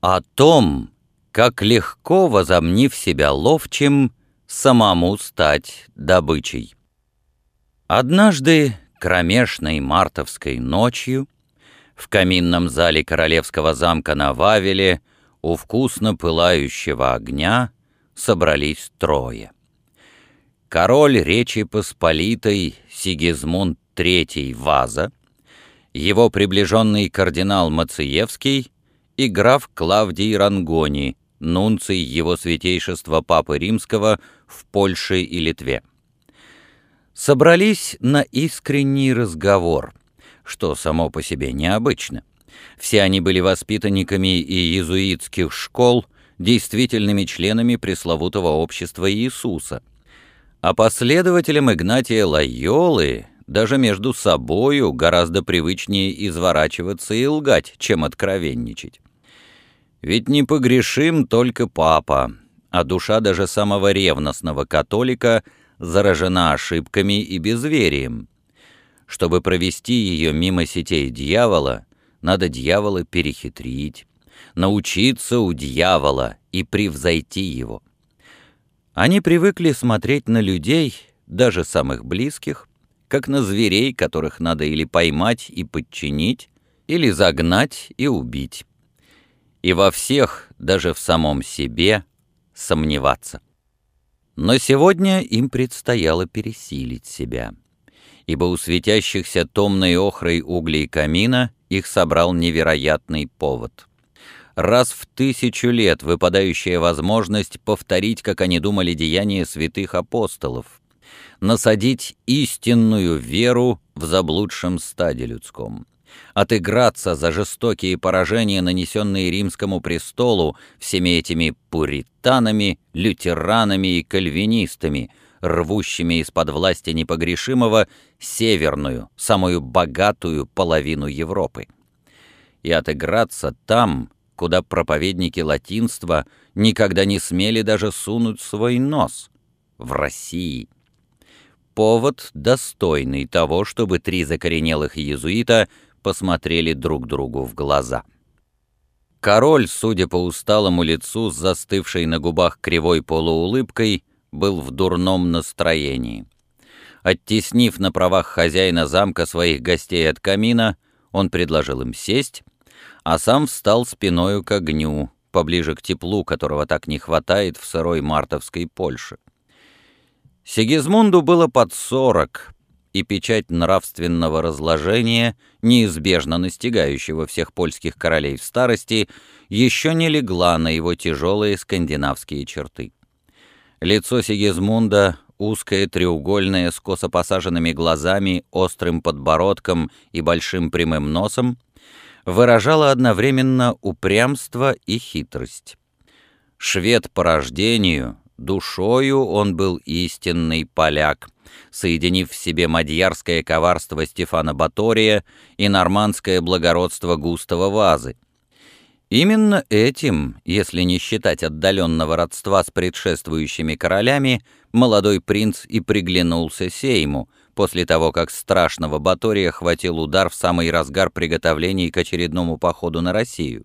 О том, как легко, возомнив себя ловчим, самому стать добычей. Однажды, кромешной мартовской ночью, в каминном зале королевского замка на Вавеле у вкусно пылающего огня собрались трое. Король Речи Посполитой Сигизмунд III Ваза, его приближенный кардинал Мациевский и граф Клавдий Рангони, нунций его святейшества Папы Римского в Польше и Литве. Собрались на искренний разговор, что само по себе необычно. Все они были воспитанниками и иезуитских школ, действительными членами пресловутого общества Иисуса. А последователям Игнатия Лайолы даже между собою гораздо привычнее изворачиваться и лгать, чем откровенничать. Ведь не погрешим только папа, а душа даже самого ревностного католика заражена ошибками и безверием. Чтобы провести ее мимо сетей дьявола, надо дьявола перехитрить, научиться у дьявола и превзойти его. Они привыкли смотреть на людей, даже самых близких, как на зверей, которых надо или поймать и подчинить, или загнать и убить и во всех, даже в самом себе, сомневаться. Но сегодня им предстояло пересилить себя, ибо у светящихся томной охрой углей камина их собрал невероятный повод. Раз в тысячу лет выпадающая возможность повторить, как они думали, деяния святых апостолов, насадить истинную веру в заблудшем стаде людском отыграться за жестокие поражения, нанесенные римскому престолу всеми этими пуританами, лютеранами и кальвинистами, рвущими из-под власти непогрешимого северную, самую богатую половину Европы. И отыграться там, куда проповедники латинства никогда не смели даже сунуть свой нос, в России. Повод достойный того, чтобы три закоренелых иезуита – посмотрели друг другу в глаза. Король, судя по усталому лицу с застывшей на губах кривой полуулыбкой, был в дурном настроении. Оттеснив на правах хозяина замка своих гостей от камина, он предложил им сесть, а сам встал спиною к огню, поближе к теплу, которого так не хватает в сырой мартовской Польше. Сигизмунду было под сорок, и печать нравственного разложения, неизбежно настигающего всех польских королей в старости, еще не легла на его тяжелые скандинавские черты. Лицо Сигизмунда, узкое, треугольное, с косо посаженными глазами, острым подбородком и большим прямым носом, выражало одновременно упрямство и хитрость. Швед по рождению, душою он был истинный поляк — соединив в себе мадьярское коварство Стефана Батория и нормандское благородство Густава Вазы. Именно этим, если не считать отдаленного родства с предшествующими королями, молодой принц и приглянулся Сейму, после того, как страшного Батория хватил удар в самый разгар приготовлений к очередному походу на Россию.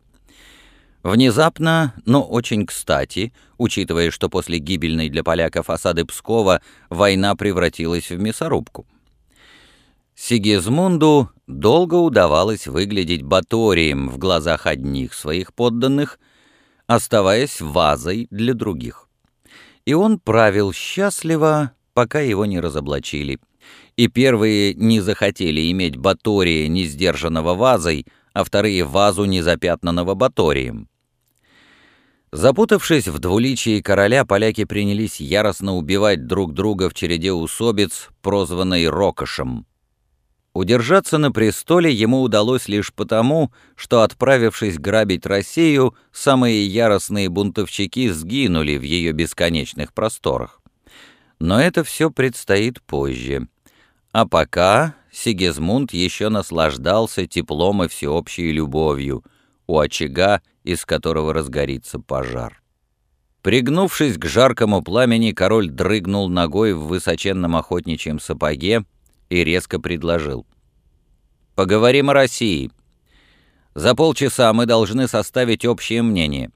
Внезапно, но очень кстати, учитывая, что после гибельной для поляков осады Пскова война превратилась в мясорубку. Сигизмунду долго удавалось выглядеть баторием в глазах одних своих подданных, оставаясь вазой для других. И он правил счастливо, пока его не разоблачили. И первые не захотели иметь батория, не сдержанного вазой, а вторые вазу, не запятнанного баторием. Запутавшись в двуличии короля, поляки принялись яростно убивать друг друга в череде усобиц, прозванной Рокошем. Удержаться на престоле ему удалось лишь потому, что, отправившись грабить Россию, самые яростные бунтовщики сгинули в ее бесконечных просторах. Но это все предстоит позже. А пока Сигизмунд еще наслаждался теплом и всеобщей любовью — у очага, из которого разгорится пожар. Пригнувшись к жаркому пламени, король дрыгнул ногой в высоченном охотничьем сапоге и резко предложил. «Поговорим о России. За полчаса мы должны составить общее мнение.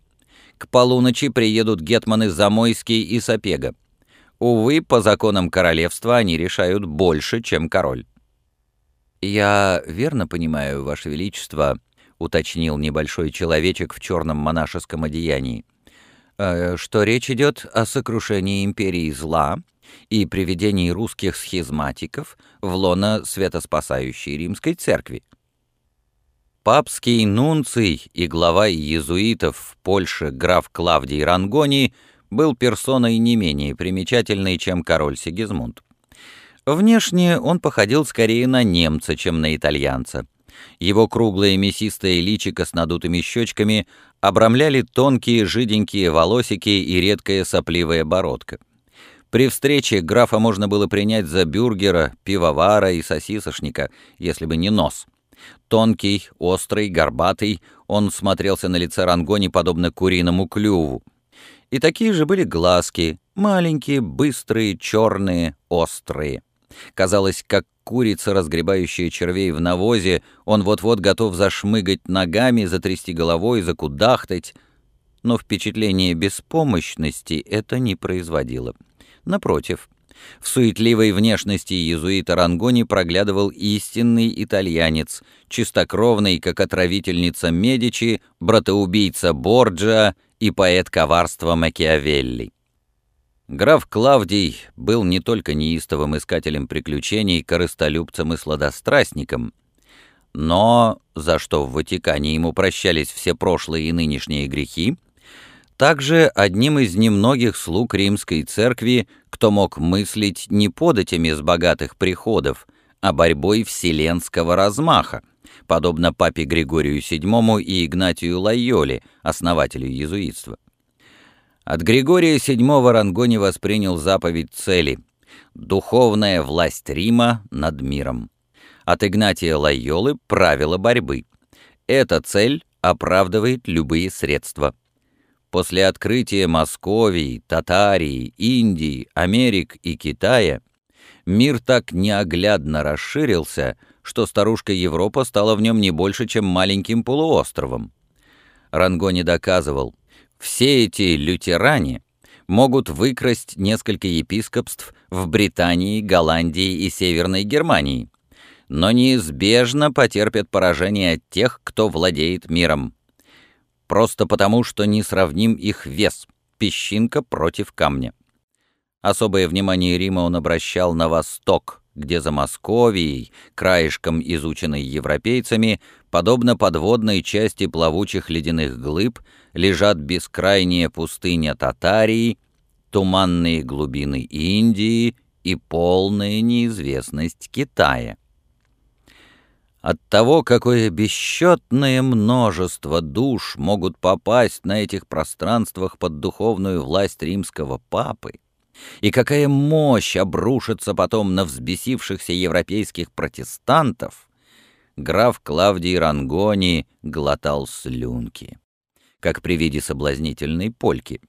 К полуночи приедут гетманы Замойский и Сапега. Увы, по законам королевства они решают больше, чем король. «Я верно понимаю, Ваше Величество», — уточнил небольшой человечек в черном монашеском одеянии, «э, «что речь идет о сокрушении империи зла и приведении русских схизматиков в лоно светоспасающей римской церкви». Папский нунций и глава иезуитов в Польше граф Клавдий Рангони был персоной не менее примечательной, чем король Сигизмунд. Внешне он походил скорее на немца, чем на итальянца. Его круглое мясистое личико с надутыми щечками обрамляли тонкие жиденькие волосики и редкая сопливая бородка. При встрече графа можно было принять за бюргера, пивовара и сосисошника, если бы не нос. Тонкий, острый, горбатый, он смотрелся на лице Рангони подобно куриному клюву. И такие же были глазки, маленькие, быстрые, черные, острые. Казалось, как курица, разгребающая червей в навозе, он вот-вот готов зашмыгать ногами, затрясти головой, закудахтать. Но впечатление беспомощности это не производило. Напротив, в суетливой внешности иезуита Рангони проглядывал истинный итальянец, чистокровный, как отравительница Медичи, братоубийца Борджа и поэт коварства Макиавелли. Граф Клавдий был не только неистовым искателем приключений, корыстолюбцем и сладострастником, но, за что в Ватикане ему прощались все прошлые и нынешние грехи, также одним из немногих слуг римской церкви, кто мог мыслить не податями с богатых приходов, а борьбой вселенского размаха, подобно папе Григорию VII и Игнатию Лайоле, основателю иезуитства. От Григория VII Рангони воспринял заповедь цели — духовная власть Рима над миром. От Игнатия Лайолы — правила борьбы. Эта цель оправдывает любые средства. После открытия Московии, Татарии, Индии, Америк и Китая мир так неоглядно расширился, что старушка Европа стала в нем не больше, чем маленьким полуостровом. Рангони доказывал, все эти лютеране могут выкрасть несколько епископств в Британии, Голландии и Северной Германии, но неизбежно потерпят поражение от тех, кто владеет миром. Просто потому, что не сравним их вес, песчинка против камня. Особое внимание Рима он обращал на восток, где за Московией, краешком изученной европейцами, подобно подводной части плавучих ледяных глыб, лежат бескрайняя пустыня Татарии, туманные глубины Индии и полная неизвестность Китая. От того, какое бесчетное множество душ могут попасть на этих пространствах под духовную власть римского папы, и какая мощь обрушится потом на взбесившихся европейских протестантов, граф Клавдий Рангони глотал слюнки как при виде соблазнительной польки.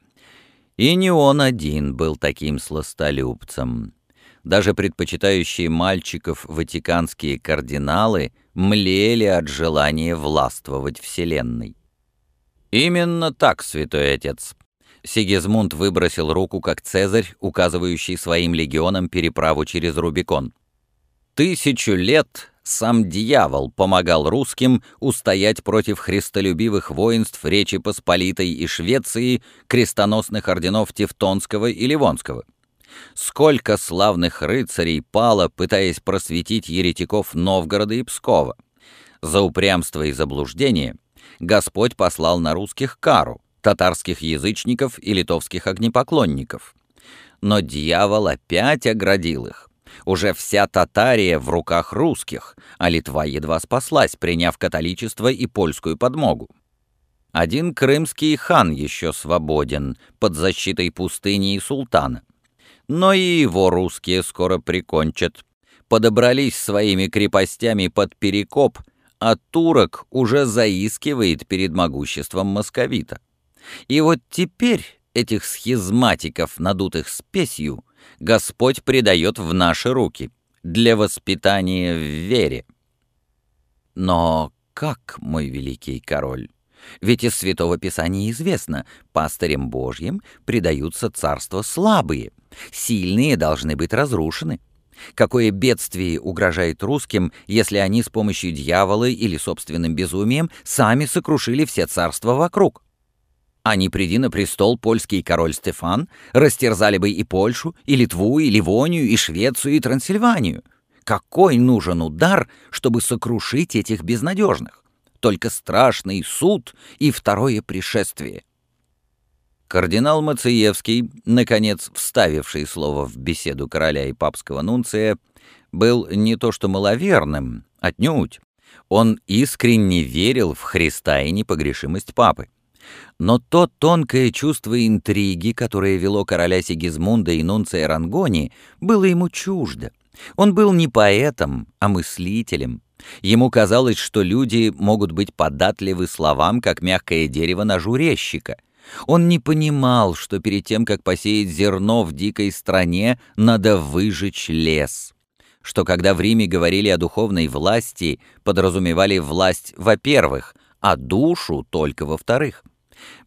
И не он один был таким сластолюбцем. Даже предпочитающие мальчиков ватиканские кардиналы млели от желания властвовать Вселенной. «Именно так, святой отец», Сигизмунд выбросил руку, как Цезарь, указывающий своим легионам переправу через Рубикон. «Тысячу лет сам дьявол помогал русским устоять против христолюбивых воинств Речи Посполитой и Швеции, крестоносных орденов Тевтонского и Ливонского. Сколько славных рыцарей пало, пытаясь просветить еретиков Новгорода и Пскова. За упрямство и заблуждение Господь послал на русских кару, татарских язычников и литовских огнепоклонников. Но дьявол опять оградил их. Уже вся Татария в руках русских, а Литва едва спаслась, приняв католичество и польскую подмогу. Один крымский хан еще свободен, под защитой пустыни и султана. Но и его русские скоро прикончат. Подобрались своими крепостями под Перекоп, а турок уже заискивает перед могуществом московита. И вот теперь этих схизматиков, надутых спесью, Господь предает в наши руки для воспитания в вере. Но как, мой великий король? Ведь из Святого Писания известно, пастырям Божьим предаются царства слабые, сильные должны быть разрушены. Какое бедствие угрожает русским, если они с помощью дьявола или собственным безумием сами сокрушили все царства вокруг? А не приди на престол польский король Стефан, растерзали бы и Польшу, и Литву, и Ливонию, и Швецию, и Трансильванию. Какой нужен удар, чтобы сокрушить этих безнадежных? Только страшный суд и второе пришествие. Кардинал Мациевский, наконец вставивший слово в беседу короля и папского нунция, был не то что маловерным, отнюдь. Он искренне верил в Христа и непогрешимость папы. Но то тонкое чувство интриги, которое вело короля Сигизмунда и нунция Рангони, было ему чуждо. Он был не поэтом, а мыслителем. Ему казалось, что люди могут быть податливы словам, как мягкое дерево ножу резчика. Он не понимал, что перед тем, как посеять зерно в дикой стране, надо выжечь лес. Что когда в Риме говорили о духовной власти, подразумевали власть во-первых, а душу только во-вторых.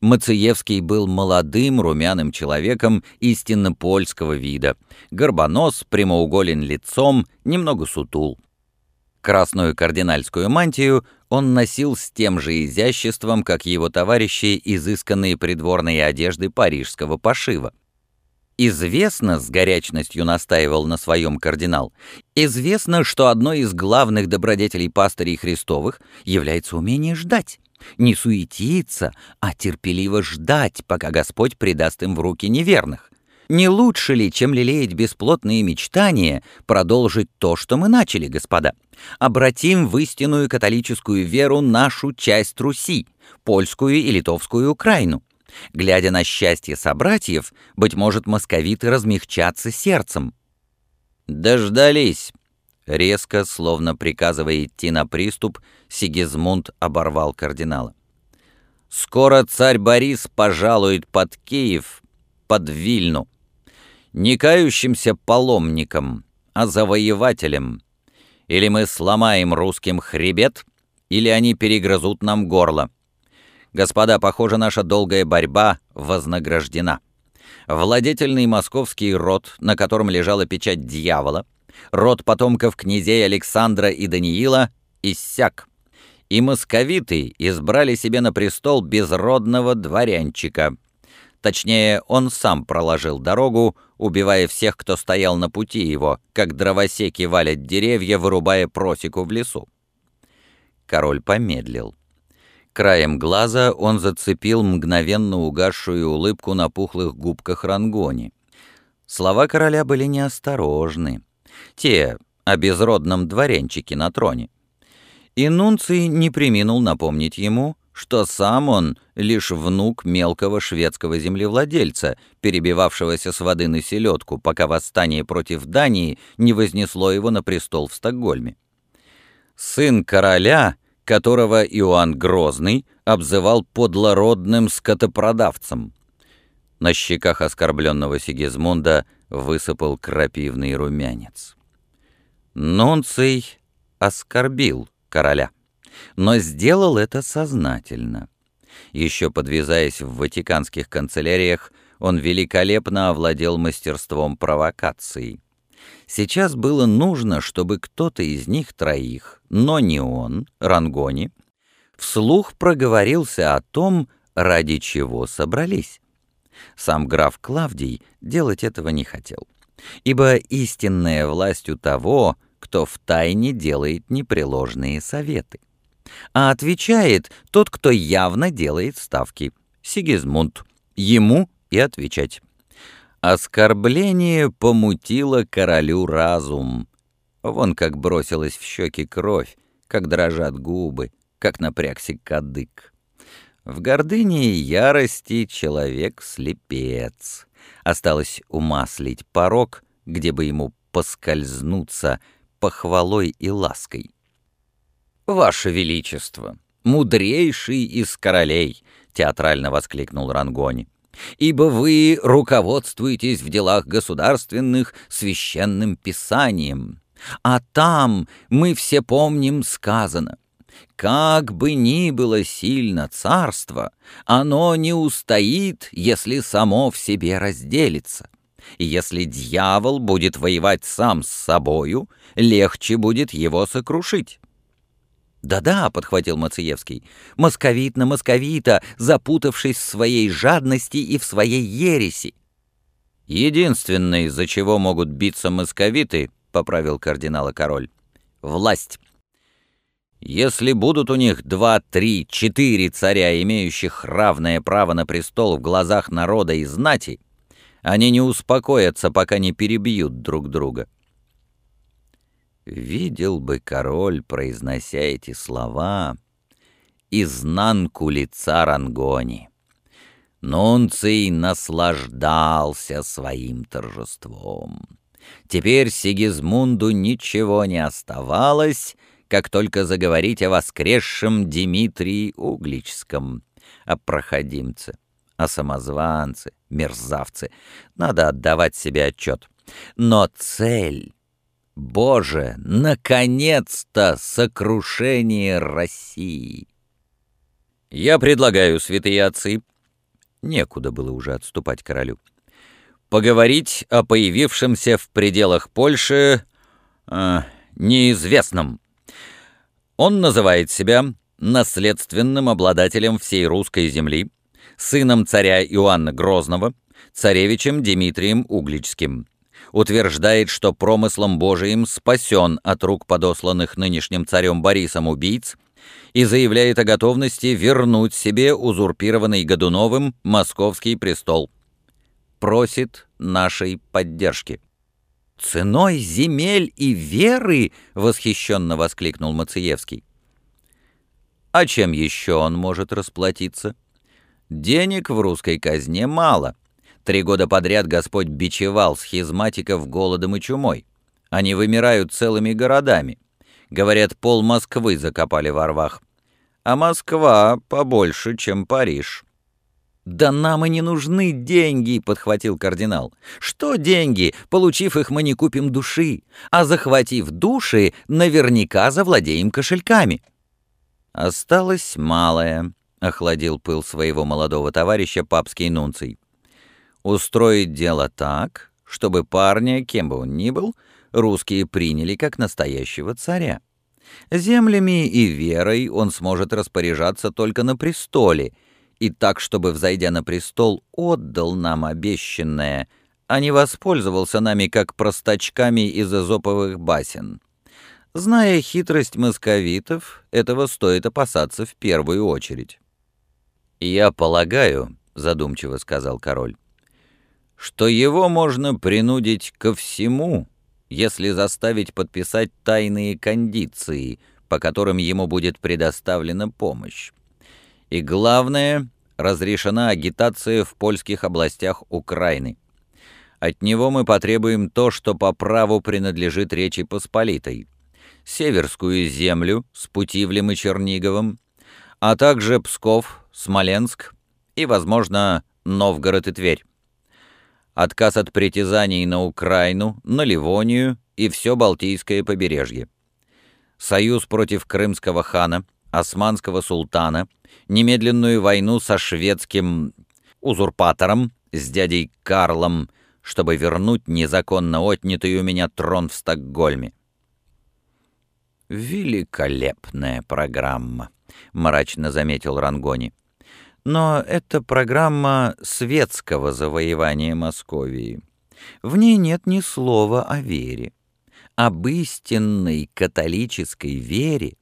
Мациевский был молодым румяным человеком истинно польского вида. Горбонос, прямоуголен лицом, немного сутул. Красную кардинальскую мантию он носил с тем же изяществом, как его товарищи изысканные придворные одежды парижского пошива. Известно, с горячностью настаивал на своем кардинал, известно, что одной из главных добродетелей пастырей Христовых является умение ждать не суетиться, а терпеливо ждать, пока Господь предаст им в руки неверных. Не лучше ли, чем лелеять бесплотные мечтания, продолжить то, что мы начали, господа? Обратим в истинную католическую веру нашу часть Руси, польскую и литовскую Украину. Глядя на счастье собратьев, быть может, московиты размягчатся сердцем. Дождались. Резко, словно приказывая идти на приступ, Сигизмунд оборвал кардинала. «Скоро царь Борис пожалует под Киев, под Вильну. Не кающимся паломникам, а завоевателям. Или мы сломаем русским хребет, или они перегрызут нам горло. Господа, похоже, наша долгая борьба вознаграждена. Владетельный московский род, на котором лежала печать дьявола, род потомков князей Александра и Даниила иссяк, и московиты избрали себе на престол безродного дворянчика. Точнее, он сам проложил дорогу, убивая всех, кто стоял на пути его, как дровосеки валят деревья, вырубая просеку в лесу. Король помедлил. Краем глаза он зацепил мгновенно угасшую улыбку на пухлых губках Рангони. Слова короля были неосторожны. Те о безродном дворянчике на троне. И Нунций не приминул напомнить ему, что сам он лишь внук мелкого шведского землевладельца, перебивавшегося с воды на селедку, пока восстание против Дании не вознесло его на престол в Стокгольме. Сын короля, которого Иоанн Грозный обзывал подлородным скотопродавцем. На щеках оскорбленного Сигизмунда высыпал крапивный румянец. Нунций оскорбил короля, но сделал это сознательно. Еще подвязаясь в ватиканских канцеляриях, он великолепно овладел мастерством провокации. Сейчас было нужно, чтобы кто-то из них троих, но не он, Рангони, вслух проговорился о том, ради чего собрались. Сам граф Клавдий делать этого не хотел, ибо истинная власть у того, кто втайне делает непреложные советы. А отвечает тот, кто явно делает ставки. Сигизмунд. Ему и отвечать. Оскорбление помутило королю разум. Вон как бросилась в щеки кровь, как дрожат губы, как напрягся кадык. В гордыне и ярости человек слепец. Осталось умаслить порог, где бы ему поскользнуться похвалой и лаской. «Ваше Величество, мудрейший из королей!» — театрально воскликнул Рангони. «Ибо вы руководствуетесь в делах государственных священным писанием, а там, мы все помним, сказано, Как бы ни было сильно царство, оно не устоит, если само в себе разделится. И если дьявол будет воевать сам с собою, легче будет его сокрушить. «Да-да», — подхватил Мациевский, — «московит на московита, запутавшись в своей жадности и в своей ереси». «Единственное, из-за чего могут биться московиты», — поправил кардинала король, — «власть». Если будут у них два, три, четыре царя, имеющих равное право на престол в глазах народа и знати, они не успокоятся, пока не перебьют друг друга. Видел бы король, произнося эти слова, изнанку лица Рангони. Нунций наслаждался своим торжеством. Теперь Сигизмунду ничего не оставалось, как только заговорить о воскресшем Дмитрии Угличском, о проходимце, о самозванце, мерзавце. Надо отдавать себе отчет. Но цель Боже, наконец-то сокрушение России! Я предлагаю, святые отцы, некуда было уже отступать королю, поговорить о появившемся в пределах Польши э, неизвестном. Он называет себя наследственным обладателем всей русской земли, сыном царя Иоанна Грозного, царевичем Дмитрием Угличским утверждает, что промыслом Божиим спасен от рук подосланных нынешним царем Борисом убийц и заявляет о готовности вернуть себе узурпированный Годуновым московский престол. Просит нашей поддержки. «Ценой земель и веры!» — восхищенно воскликнул Мациевский. «А чем еще он может расплатиться? Денег в русской казне мало». Три года подряд Господь бичевал схизматиков голодом и чумой. Они вымирают целыми городами. Говорят, пол Москвы закопали во рвах. А Москва побольше, чем Париж. «Да нам и не нужны деньги», — подхватил кардинал. «Что деньги? Получив их, мы не купим души, а захватив души, наверняка завладеем кошельками». «Осталось малое», — охладил пыл своего молодого товарища папский нунций устроить дело так, чтобы парня, кем бы он ни был, русские приняли как настоящего царя. Землями и верой он сможет распоряжаться только на престоле, и так, чтобы, взойдя на престол, отдал нам обещанное, а не воспользовался нами как простачками из эзоповых басен. Зная хитрость московитов, этого стоит опасаться в первую очередь. «Я полагаю», — задумчиво сказал король, что его можно принудить ко всему, если заставить подписать тайные кондиции, по которым ему будет предоставлена помощь. И главное, разрешена агитация в польских областях Украины. От него мы потребуем то, что по праву принадлежит Речи Посполитой. Северскую землю с Путивлем и Черниговым, а также Псков, Смоленск и, возможно, Новгород и Тверь отказ от притязаний на Украину, на Ливонию и все Балтийское побережье. Союз против крымского хана, османского султана, немедленную войну со шведским узурпатором, с дядей Карлом, чтобы вернуть незаконно отнятый у меня трон в Стокгольме. «Великолепная программа», — мрачно заметил Рангони. Но это программа светского завоевания Московии. В ней нет ни слова о вере, об истинной католической вере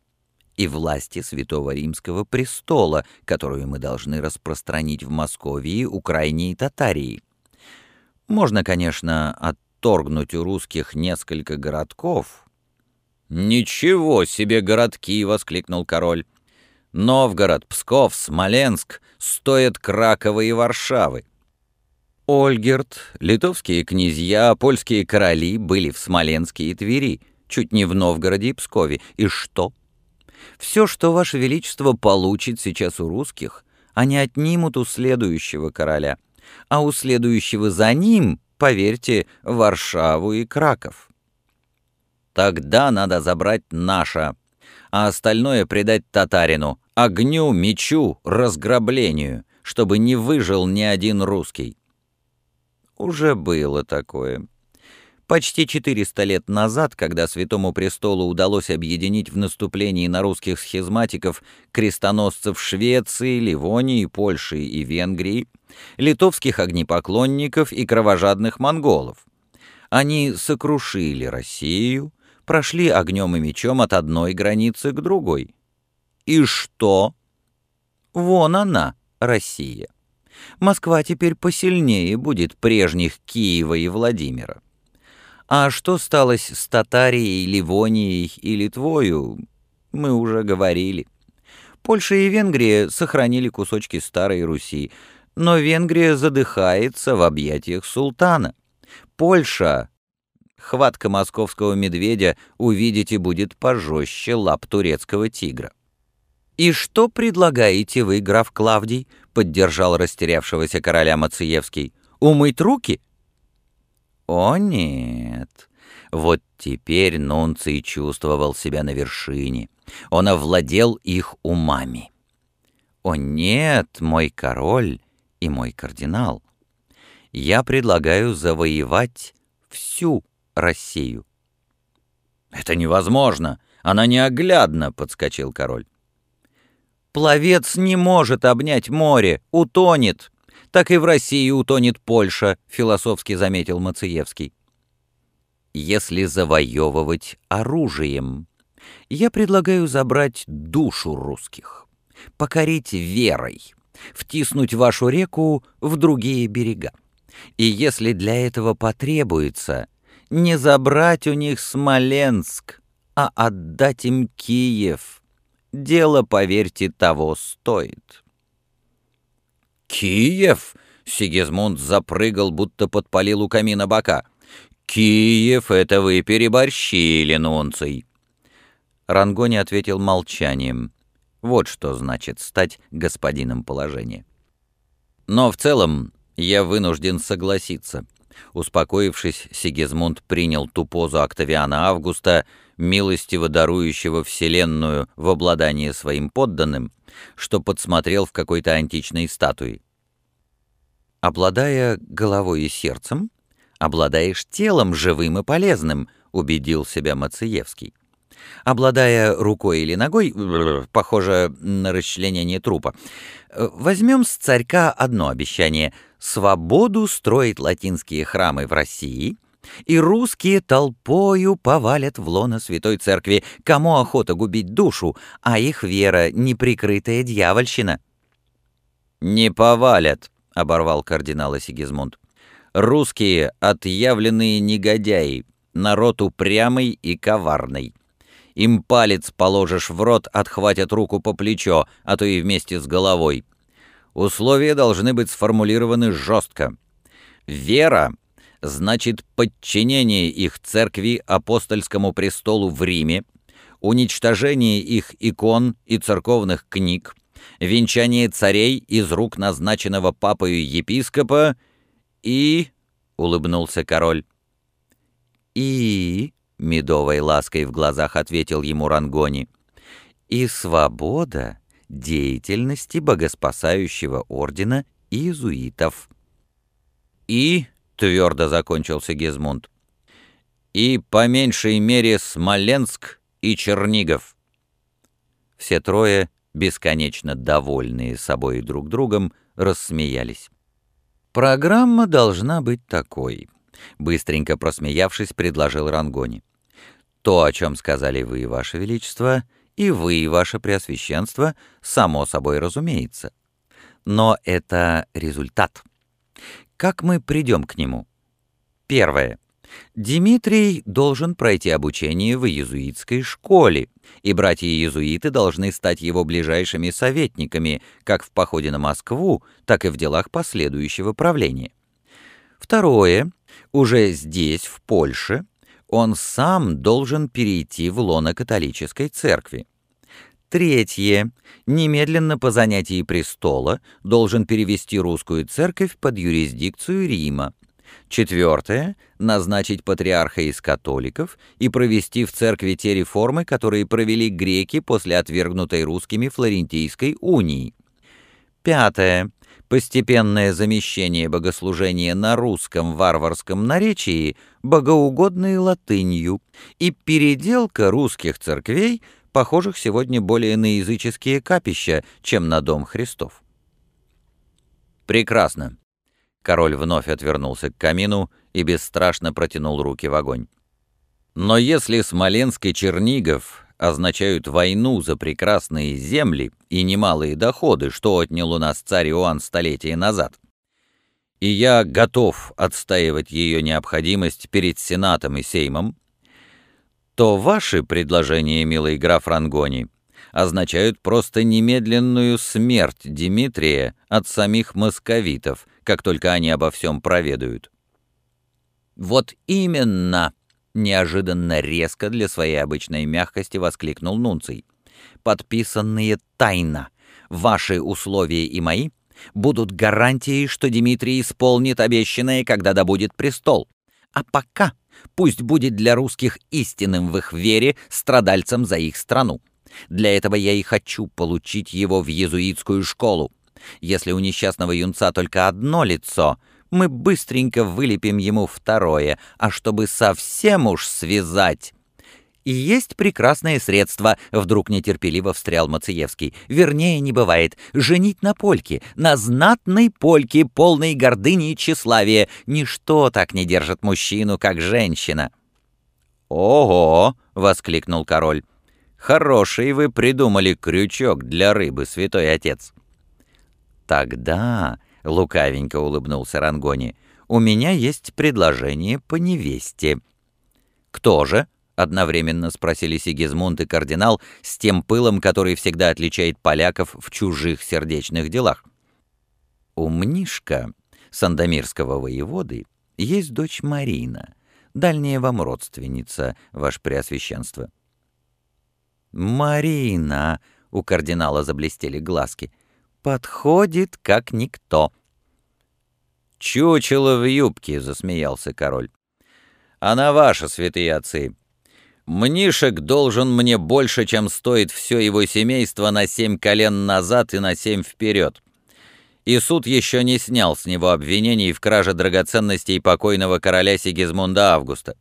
и власти Святого Римского престола, которую мы должны распространить в Московии, Украине и Татарии. Можно, конечно, отторгнуть у русских несколько городков. «Ничего себе городки!» — воскликнул король. Новгород, Псков, Смоленск стоят Кракова и Варшавы. Ольгерт, литовские князья, польские короли были в Смоленске и Твери, чуть не в Новгороде и Пскове. И что? Все, что Ваше Величество получит сейчас у русских, они отнимут у следующего короля, а у следующего за ним, поверьте, Варшаву и Краков. Тогда надо забрать наше а остальное предать татарину, огню, мечу, разграблению, чтобы не выжил ни один русский. Уже было такое. Почти 400 лет назад, когда Святому Престолу удалось объединить в наступлении на русских схизматиков крестоносцев Швеции, Ливонии, Польши и Венгрии, литовских огнепоклонников и кровожадных монголов. Они сокрушили Россию, прошли огнем и мечом от одной границы к другой. И что? Вон она, Россия. Москва теперь посильнее будет прежних Киева и Владимира. А что сталось с Татарией, Ливонией и Литвою, мы уже говорили. Польша и Венгрия сохранили кусочки Старой Руси, но Венгрия задыхается в объятиях султана. Польша... Хватка московского медведя, увидите, будет пожестче лап турецкого тигра. «И что предлагаете вы, граф Клавдий?» — поддержал растерявшегося короля Мациевский. «Умыть руки?» О нет! Вот теперь Нунций чувствовал себя на вершине. Он овладел их умами. О нет, мой король и мой кардинал! Я предлагаю завоевать всю Россию. «Это невозможно! Она неоглядна!» — подскочил король. «Пловец не может обнять море, утонет!» так и в России утонет Польша», — философски заметил Мациевский. «Если завоевывать оружием, я предлагаю забрать душу русских, покорить верой, втиснуть вашу реку в другие берега. И если для этого потребуется, не забрать у них Смоленск, а отдать им Киев. Дело, поверьте, того стоит». «Киев?» — Сигизмунд запрыгал, будто подпалил у камина бока. «Киев — это вы переборщили, Нунций!» Рангони ответил молчанием. Вот что значит стать господином положения. «Но в целом я вынужден согласиться». Успокоившись, Сигизмунд принял ту позу Октавиана Августа, милостиво дарующего Вселенную в обладание своим подданным, что подсмотрел в какой-то античной статуе. «Обладая головой и сердцем, обладаешь телом живым и полезным», — убедил себя Мациевский. Обладая рукой или ногой, похоже на расчленение трупа, возьмем с царька одно обещание — свободу строить латинские храмы в России — и русские толпою повалят в лоно Святой Церкви, кому охота губить душу, а их вера — неприкрытая дьявольщина». «Не повалят», — оборвал кардинала Сигизмунд. «Русские — отъявленные негодяи, народ упрямый и коварный. Им палец положишь в рот, отхватят руку по плечо, а то и вместе с головой. Условия должны быть сформулированы жестко. Вера значит подчинение их церкви апостольскому престолу в Риме, уничтожение их икон и церковных книг, венчание царей из рук назначенного папою епископа и... — улыбнулся король. «И...» — медовой лаской в глазах ответил ему Рангони. «И свобода деятельности богоспасающего ордена иезуитов». «И...» твердо закончился Гизмунд. И по меньшей мере Смоленск и Чернигов. Все трое, бесконечно довольные собой и друг другом, рассмеялись. «Программа должна быть такой», — быстренько просмеявшись, предложил Рангони. «То, о чем сказали вы, Ваше Величество, и вы, Ваше Преосвященство, само собой разумеется. Но это результат. Как мы придем к нему? Первое. Дмитрий должен пройти обучение в иезуитской школе, и братья-иезуиты должны стать его ближайшими советниками как в походе на Москву, так и в делах последующего правления. Второе. Уже здесь, в Польше, он сам должен перейти в лоно католической церкви. Третье. Немедленно по занятии престола должен перевести русскую церковь под юрисдикцию Рима. Четвертое — назначить патриарха из католиков и провести в церкви те реформы, которые провели греки после отвергнутой русскими Флорентийской унии. Пятое — постепенное замещение богослужения на русском варварском наречии богоугодной латынью и переделка русских церквей, похожих сегодня более на языческие капища, чем на Дом Христов. Прекрасно. Король вновь отвернулся к камину и бесстрашно протянул руки в огонь. Но если Смоленск и Чернигов означают войну за прекрасные земли и немалые доходы, что отнял у нас царь Иоанн столетия назад, и я готов отстаивать ее необходимость перед Сенатом и Сеймом, то ваши предложения, милый граф Рангони, означают просто немедленную смерть Дмитрия от самих московитов, как только они обо всем проведают. «Вот именно!» — неожиданно резко для своей обычной мягкости воскликнул Нунций. «Подписанные тайно. Ваши условия и мои будут гарантией, что Дмитрий исполнит обещанное, когда добудет престол. А пока пусть будет для русских истинным в их вере страдальцем за их страну. Для этого я и хочу получить его в иезуитскую школу. Если у несчастного юнца только одно лицо, мы быстренько вылепим ему второе, а чтобы совсем уж связать... «И есть прекрасное средство», — вдруг нетерпеливо встрял Мациевский. «Вернее, не бывает. Женить на польке, на знатной польке, полной гордыни и тщеславия. Ничто так не держит мужчину, как женщина». «Ого!» — воскликнул король. «Хороший вы придумали крючок для рыбы, святой отец». «Тогда», — лукавенько улыбнулся Рангони, — «у меня есть предложение по невесте». «Кто же?» — одновременно спросили Сигизмунд и кардинал с тем пылом, который всегда отличает поляков в чужих сердечных делах. «У Мнишка, сандомирского воеводы, есть дочь Марина, дальняя вам родственница, ваше преосвященство». «Марина!» — у кардинала заблестели глазки — подходит как никто». «Чучело в юбке», — засмеялся король. «Она ваша, святые отцы. Мнишек должен мне больше, чем стоит все его семейство на семь колен назад и на семь вперед. И суд еще не снял с него обвинений в краже драгоценностей покойного короля Сигизмунда Августа.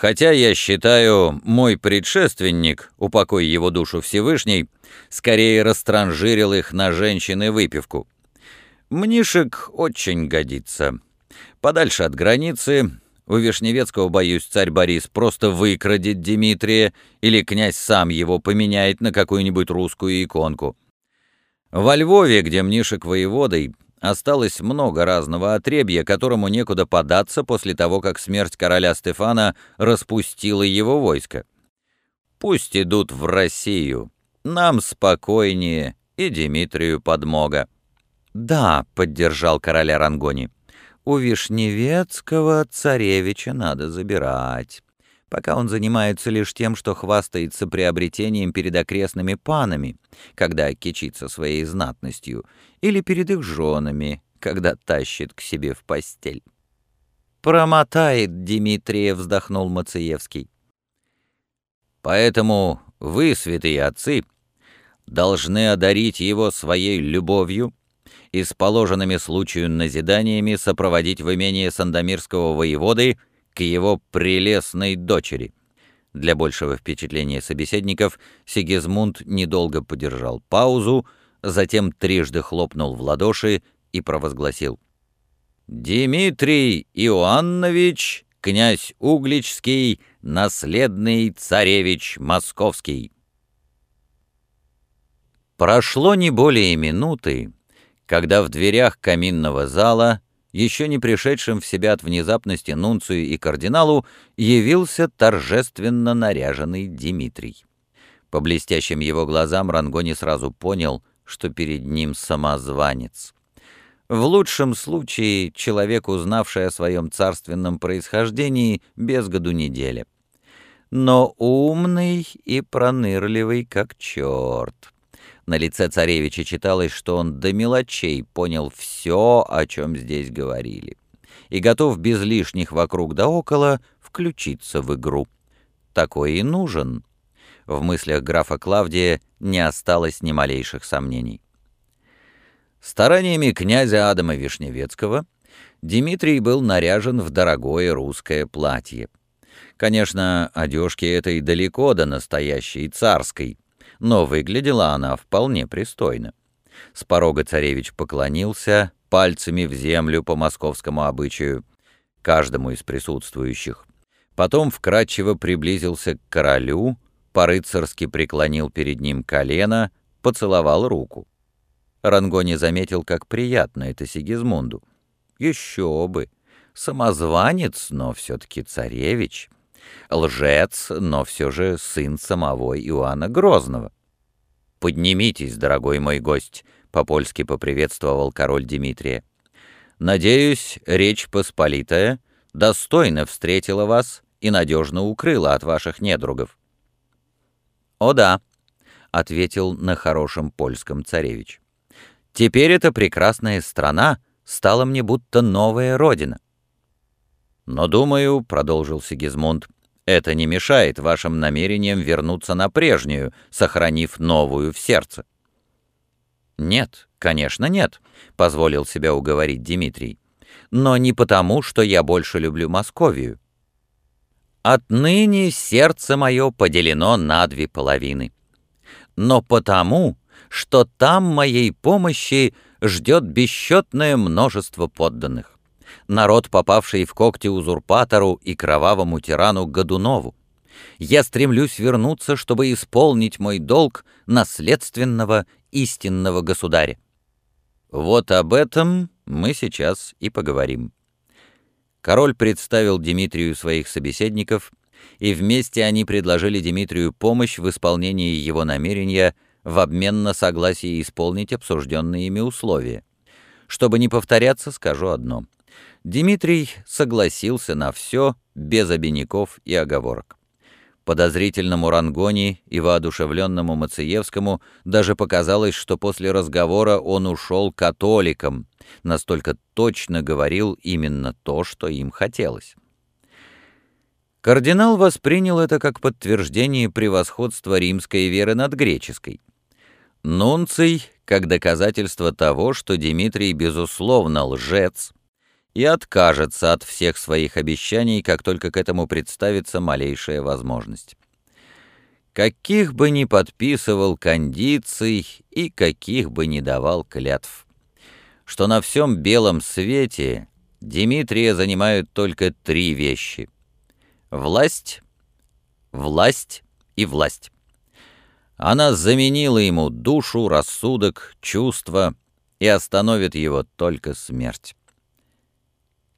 Хотя я считаю, мой предшественник, упокой его душу Всевышний, скорее растранжирил их на женщин и выпивку. Мнишек очень годится. Подальше от границы, у Вишневецкого, боюсь, царь Борис просто выкрадет Дмитрия, или князь сам его поменяет на какую-нибудь русскую иконку. Во Львове, где Мнишек воеводой, осталось много разного отребья, которому некуда податься после того, как смерть короля Стефана распустила его войско. Пусть идут в Россию, нам спокойнее и Дмитрию подмога. «Да», — поддержал короля Рангони, — «у Вишневецкого царевича надо забирать» пока он занимается лишь тем, что хвастается приобретением перед окрестными панами, когда кичится своей знатностью, или перед их женами, когда тащит к себе в постель. «Промотает Дмитрия», — вздохнул Мациевский. «Поэтому вы, святые отцы, должны одарить его своей любовью и с положенными случаю назиданиями сопроводить в имение Сандомирского воеводы к его прелестной дочери. Для большего впечатления собеседников Сигизмунд недолго подержал паузу, затем трижды хлопнул в ладоши и провозгласил. «Дмитрий Иоаннович, князь Угличский, наследный царевич Московский». Прошло не более минуты, когда в дверях каминного зала еще не пришедшим в себя от внезапности нунцию и кардиналу, явился торжественно наряженный Дмитрий. По блестящим его глазам Рангони сразу понял, что перед ним самозванец. В лучшем случае человек, узнавший о своем царственном происхождении, без году недели. Но умный и пронырливый как черт. На лице царевича читалось, что он до мелочей понял все, о чем здесь говорили. и готов без лишних вокруг да около включиться в игру. Такой и нужен. В мыслях графа Клавдия не осталось ни малейших сомнений. Стараниями князя Адама Вишневецкого Дмитрий был наряжен в дорогое русское платье. Конечно, одежки этой далеко до настоящей царской, но выглядела она вполне пристойно. С порога царевич поклонился, пальцами в землю по московскому обычаю, каждому из присутствующих. Потом вкратчиво приблизился к королю, по-рыцарски преклонил перед ним колено, поцеловал руку. Рангони заметил, как приятно это Сигизмунду. Еще бы! Самозванец, но все-таки царевич. Лжец, но все же сын самого Иоанна Грозного. «Поднимитесь, дорогой мой гость», — по-польски поприветствовал король Дмитрия. «Надеюсь, речь посполитая достойно встретила вас и надежно укрыла от ваших недругов». «О да», — ответил на хорошем польском царевич. «Теперь эта прекрасная страна стала мне будто новая родина». «Но, думаю», — продолжил Сигизмунд, — это не мешает вашим намерениям вернуться на прежнюю, сохранив новую в сердце. «Нет, конечно, нет», — позволил себя уговорить Дмитрий. «Но не потому, что я больше люблю Московию. Отныне сердце мое поделено на две половины. Но потому, что там моей помощи ждет бесчетное множество подданных народ, попавший в когти узурпатору и кровавому тирану Годунову. Я стремлюсь вернуться, чтобы исполнить мой долг наследственного истинного государя. Вот об этом мы сейчас и поговорим. Король представил Дмитрию своих собеседников, и вместе они предложили Дмитрию помощь в исполнении его намерения в обмен на согласие исполнить обсужденные ими условия. Чтобы не повторяться, скажу одно — Дмитрий согласился на все, без обиняков и оговорок. Подозрительному Рангони и воодушевленному Мациевскому даже показалось, что после разговора он ушел католиком, настолько точно говорил именно то, что им хотелось. Кардинал воспринял это как подтверждение превосходства римской веры над греческой. Нунций — как доказательство того, что Дмитрий, безусловно, лжец, и откажется от всех своих обещаний, как только к этому представится малейшая возможность. Каких бы ни подписывал кондиций и каких бы ни давал клятв. Что на всем белом свете Дмитрия занимают только три вещи. Власть, власть и власть. Она заменила ему душу, рассудок, чувства и остановит его только смерть.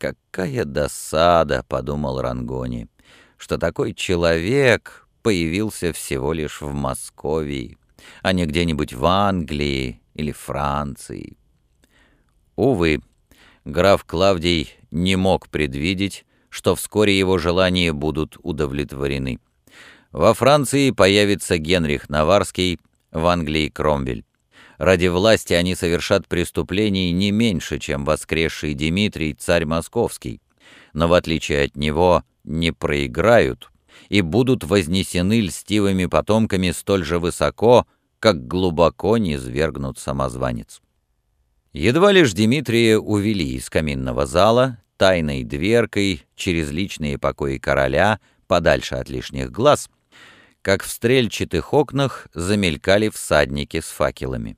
«Какая досада», — подумал Рангони, — «что такой человек появился всего лишь в Москве, а не где-нибудь в Англии или Франции». Увы, граф Клавдий не мог предвидеть, что вскоре его желания будут удовлетворены. Во Франции появится Генрих Наварский, в Англии Кромвель. Ради власти они совершат преступлений не меньше, чем воскресший Дмитрий, царь московский, но в отличие от него не проиграют и будут вознесены льстивыми потомками столь же высоко, как глубоко не свергнут самозванец. Едва лишь Дмитрия увели из каминного зала, тайной дверкой, через личные покои короля, подальше от лишних глаз, как в стрельчатых окнах замелькали всадники с факелами.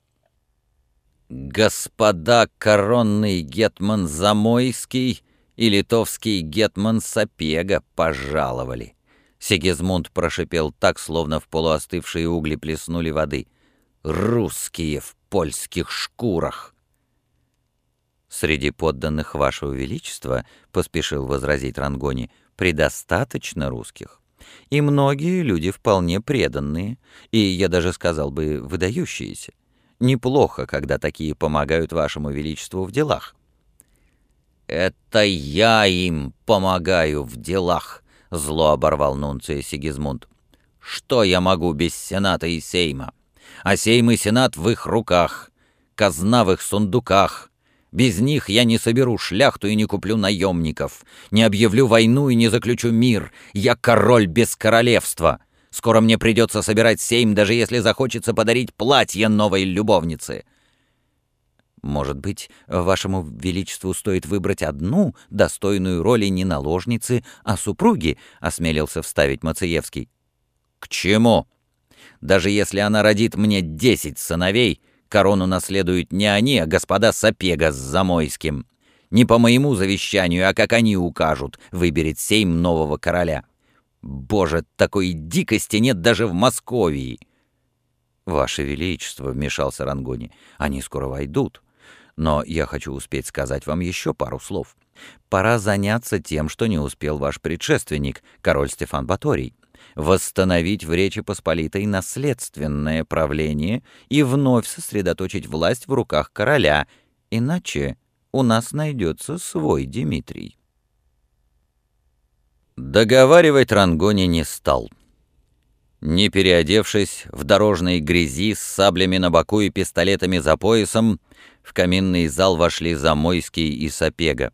«Господа коронный гетман Замойский и литовский гетман Сапега пожаловали!» Сигизмунд прошипел так, словно в полуостывшие угли плеснули воды. «Русские в польских шкурах!» «Среди подданных вашего величества, — поспешил возразить Рангони, — предостаточно русских. И многие люди вполне преданные, и, я даже сказал бы, выдающиеся. Неплохо, когда такие помогают вашему величеству в делах». «Это я им помогаю в делах», — зло оборвал Нунция Сигизмунд. «Что я могу без Сената и Сейма? А Сейм и Сенат в их руках, казна в их сундуках, Без них я не соберу шляхту и не куплю наемников, не объявлю войну и не заключу мир. Я король без королевства. Скоро мне придется собирать семь, даже если захочется подарить платье новой любовнице. Может быть, вашему величеству стоит выбрать одну, достойную роли не наложницы, а супруги, осмелился вставить Мациевский. К чему? Даже если она родит мне десять сыновей, корону наследуют не они, а господа Сапега с Замойским. Не по моему завещанию, а как они укажут, выберет семь нового короля. Боже, такой дикости нет даже в Московии. «Ваше Величество», — вмешался Рангони, — «они скоро войдут. Но я хочу успеть сказать вам еще пару слов. Пора заняться тем, что не успел ваш предшественник, король Стефан Баторий. Восстановить в Речи Посполитой наследственное правление и вновь сосредоточить власть в руках короля, иначе у нас найдется свой Дмитрий. Договаривать Рангони не стал. Не переодевшись в дорожной грязи с саблями на боку и пистолетами за поясом, в каминный зал вошли Замойский и Сапега,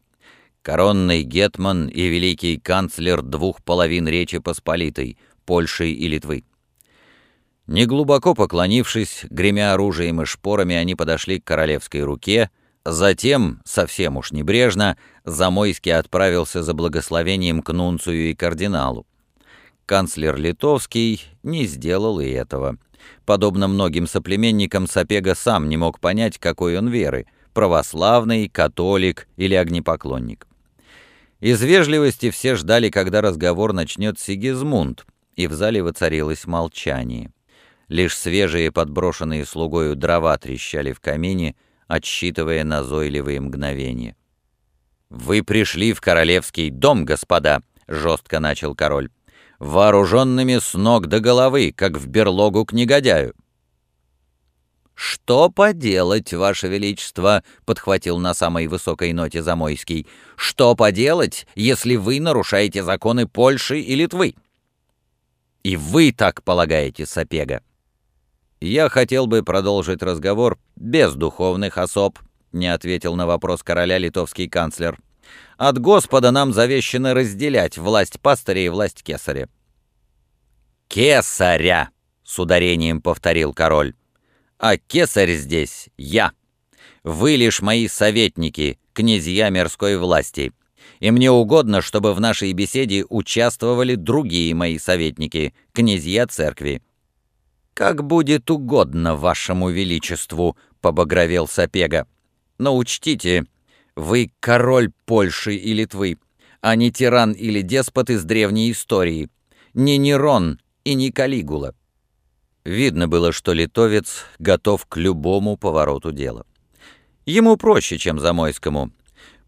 коронный гетман и великий канцлер двух половин Речи Посполитой, Польши и Литвы. Неглубоко поклонившись, гремя оружием и шпорами, они подошли к королевской руке, затем, совсем уж небрежно, Замойский отправился за благословением к нунцию и кардиналу. Канцлер Литовский не сделал и этого. Подобно многим соплеменникам, Сапега сам не мог понять, какой он веры — православный, католик или огнепоклонник. Из вежливости все ждали, когда разговор начнет Сигизмунд, и в зале воцарилось молчание. Лишь свежие подброшенные слугою дрова трещали в камине, отсчитывая назойливые мгновения. «Вы пришли в королевский дом, господа», — жестко начал король вооруженными с ног до головы, как в берлогу к негодяю. «Что поделать, Ваше Величество?» — подхватил на самой высокой ноте Замойский. «Что поделать, если вы нарушаете законы Польши и Литвы?» «И вы так полагаете, Сапега?» «Я хотел бы продолжить разговор без духовных особ», — не ответил на вопрос короля литовский канцлер. От Господа нам завещено разделять власть пастыря и власть кесаря». «Кесаря!» — с ударением повторил король. «А кесарь здесь я. Вы лишь мои советники, князья мирской власти. И мне угодно, чтобы в нашей беседе участвовали другие мои советники, князья церкви». «Как будет угодно вашему величеству», — побагровел Сапега. «Но учтите, вы король Польши и Литвы, а не тиран или деспот из древней истории, не Нерон и не Калигула. Видно было, что литовец готов к любому повороту дела. Ему проще, чем Замойскому.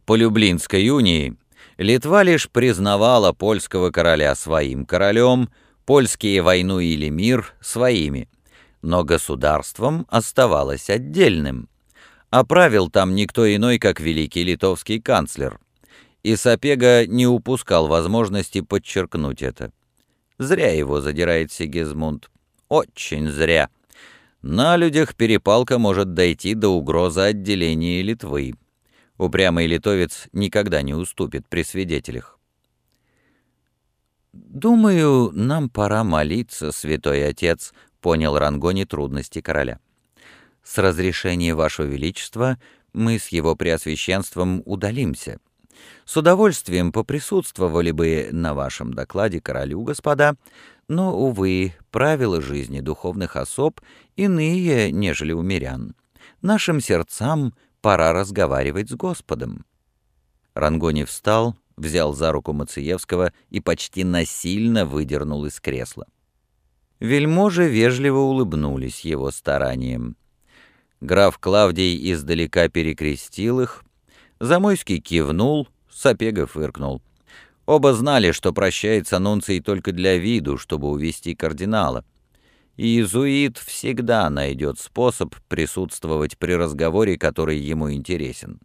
По Люблинской унии Литва лишь признавала польского короля своим королем, польские войну или мир своими, но государством оставалось отдельным а правил там никто иной, как великий литовский канцлер. И Сапега не упускал возможности подчеркнуть это. Зря его задирает Сигизмунд. Очень зря. На людях перепалка может дойти до угрозы отделения Литвы. Упрямый литовец никогда не уступит при свидетелях. «Думаю, нам пора молиться, святой отец», — понял Рангони трудности короля. С разрешения Вашего Величества мы с его преосвященством удалимся. С удовольствием поприсутствовали бы на вашем докладе королю, господа, но, увы, правила жизни духовных особ иные, нежели у мирян. Нашим сердцам пора разговаривать с Господом». Рангони встал, взял за руку Мациевского и почти насильно выдернул из кресла. Вельможи вежливо улыбнулись его стараниям. Граф Клавдий издалека перекрестил их. Замойский кивнул, Сапега фыркнул. Оба знали, что прощается Нунций только для виду, чтобы увести кардинала. Иезуит всегда найдет способ присутствовать при разговоре, который ему интересен.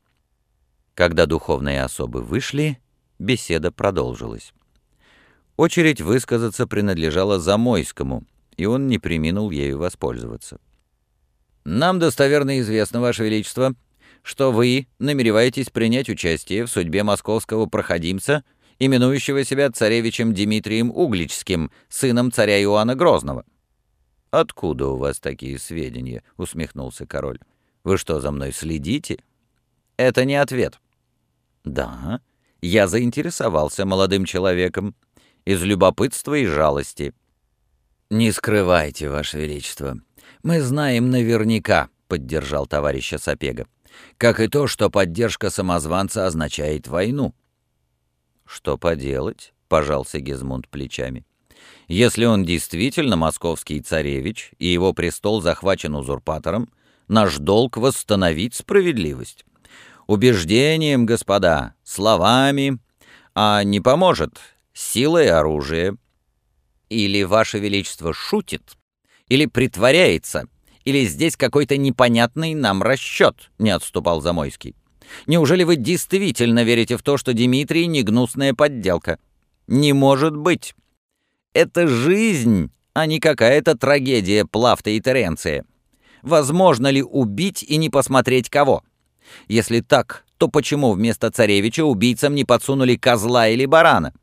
Когда духовные особы вышли, беседа продолжилась. Очередь высказаться принадлежала Замойскому, и он не приминул ею воспользоваться. Нам достоверно известно, Ваше Величество, что вы намереваетесь принять участие в судьбе московского проходимца, именующего себя царевичем Дмитрием Угличским, сыном царя Иоанна Грозного». «Откуда у вас такие сведения?» — усмехнулся король. «Вы что, за мной следите?» «Это не ответ». «Да, я заинтересовался молодым человеком из любопытства и жалости». «Не скрывайте, Ваше Величество. Мы знаем наверняка», — поддержал товарища Сапега. «Как и то, что поддержка самозванца означает войну». «Что поделать?» — пожался Гизмунд плечами. «Если он действительно московский царевич, и его престол захвачен узурпатором, наш долг — восстановить справедливость. Убеждением, господа, словами, а не поможет силой оружия. Или Ваше Величество шутит, или притворяется, или здесь какой-то непонятный нам расчет, не отступал Замойский. Неужели вы действительно верите в то, что Дмитрий не гнусная подделка? Не может быть. Это жизнь, а не какая-то трагедия Плафта и Теренция. Возможно ли убить и не посмотреть кого? Если так, то почему вместо царевича убийцам не подсунули козла или барана?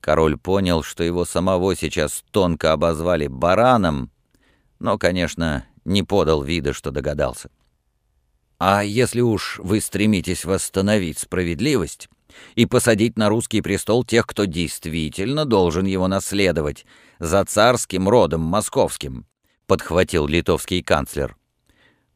Король понял, что его самого сейчас тонко обозвали бараном, но, конечно, не подал вида, что догадался. А если уж вы стремитесь восстановить справедливость и посадить на русский престол тех, кто действительно должен его наследовать, за царским родом московским, подхватил литовский канцлер,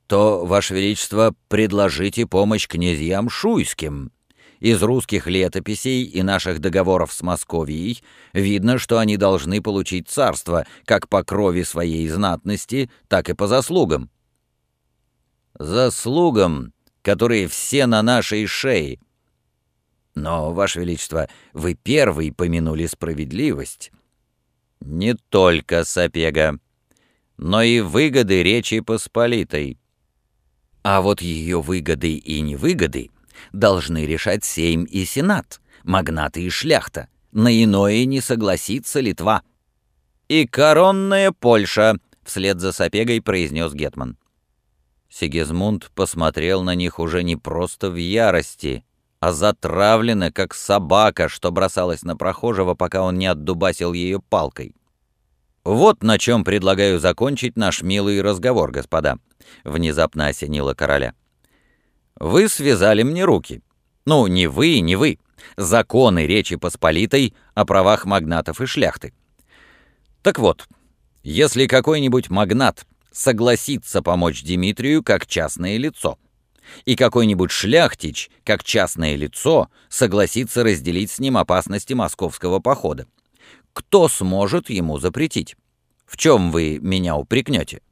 то, Ваше Величество, предложите помощь князьям шуйским. Из русских летописей и наших договоров с Московией видно, что они должны получить царство как по крови своей знатности, так и по заслугам заслугам, которые все на нашей шее. Но, Ваше Величество, вы первый помянули справедливость. Не только Сапега, но и выгоды Речи Посполитой. А вот ее выгоды и невыгоды должны решать Сейм и Сенат, магнаты и шляхта. На иное не согласится Литва. «И коронная Польша», — вслед за Сапегой произнес Гетман. Сигизмунд посмотрел на них уже не просто в ярости, а затравленно, как собака, что бросалась на прохожего, пока он не отдубасил ее палкой. «Вот на чем предлагаю закончить наш милый разговор, господа», — внезапно осенило короля. «Вы связали мне руки. Ну, не вы, не вы. Законы Речи Посполитой о правах магнатов и шляхты. Так вот, если какой-нибудь магнат согласится помочь Дмитрию как частное лицо. И какой-нибудь шляхтич, как частное лицо, согласится разделить с ним опасности московского похода. Кто сможет ему запретить? В чем вы меня упрекнете?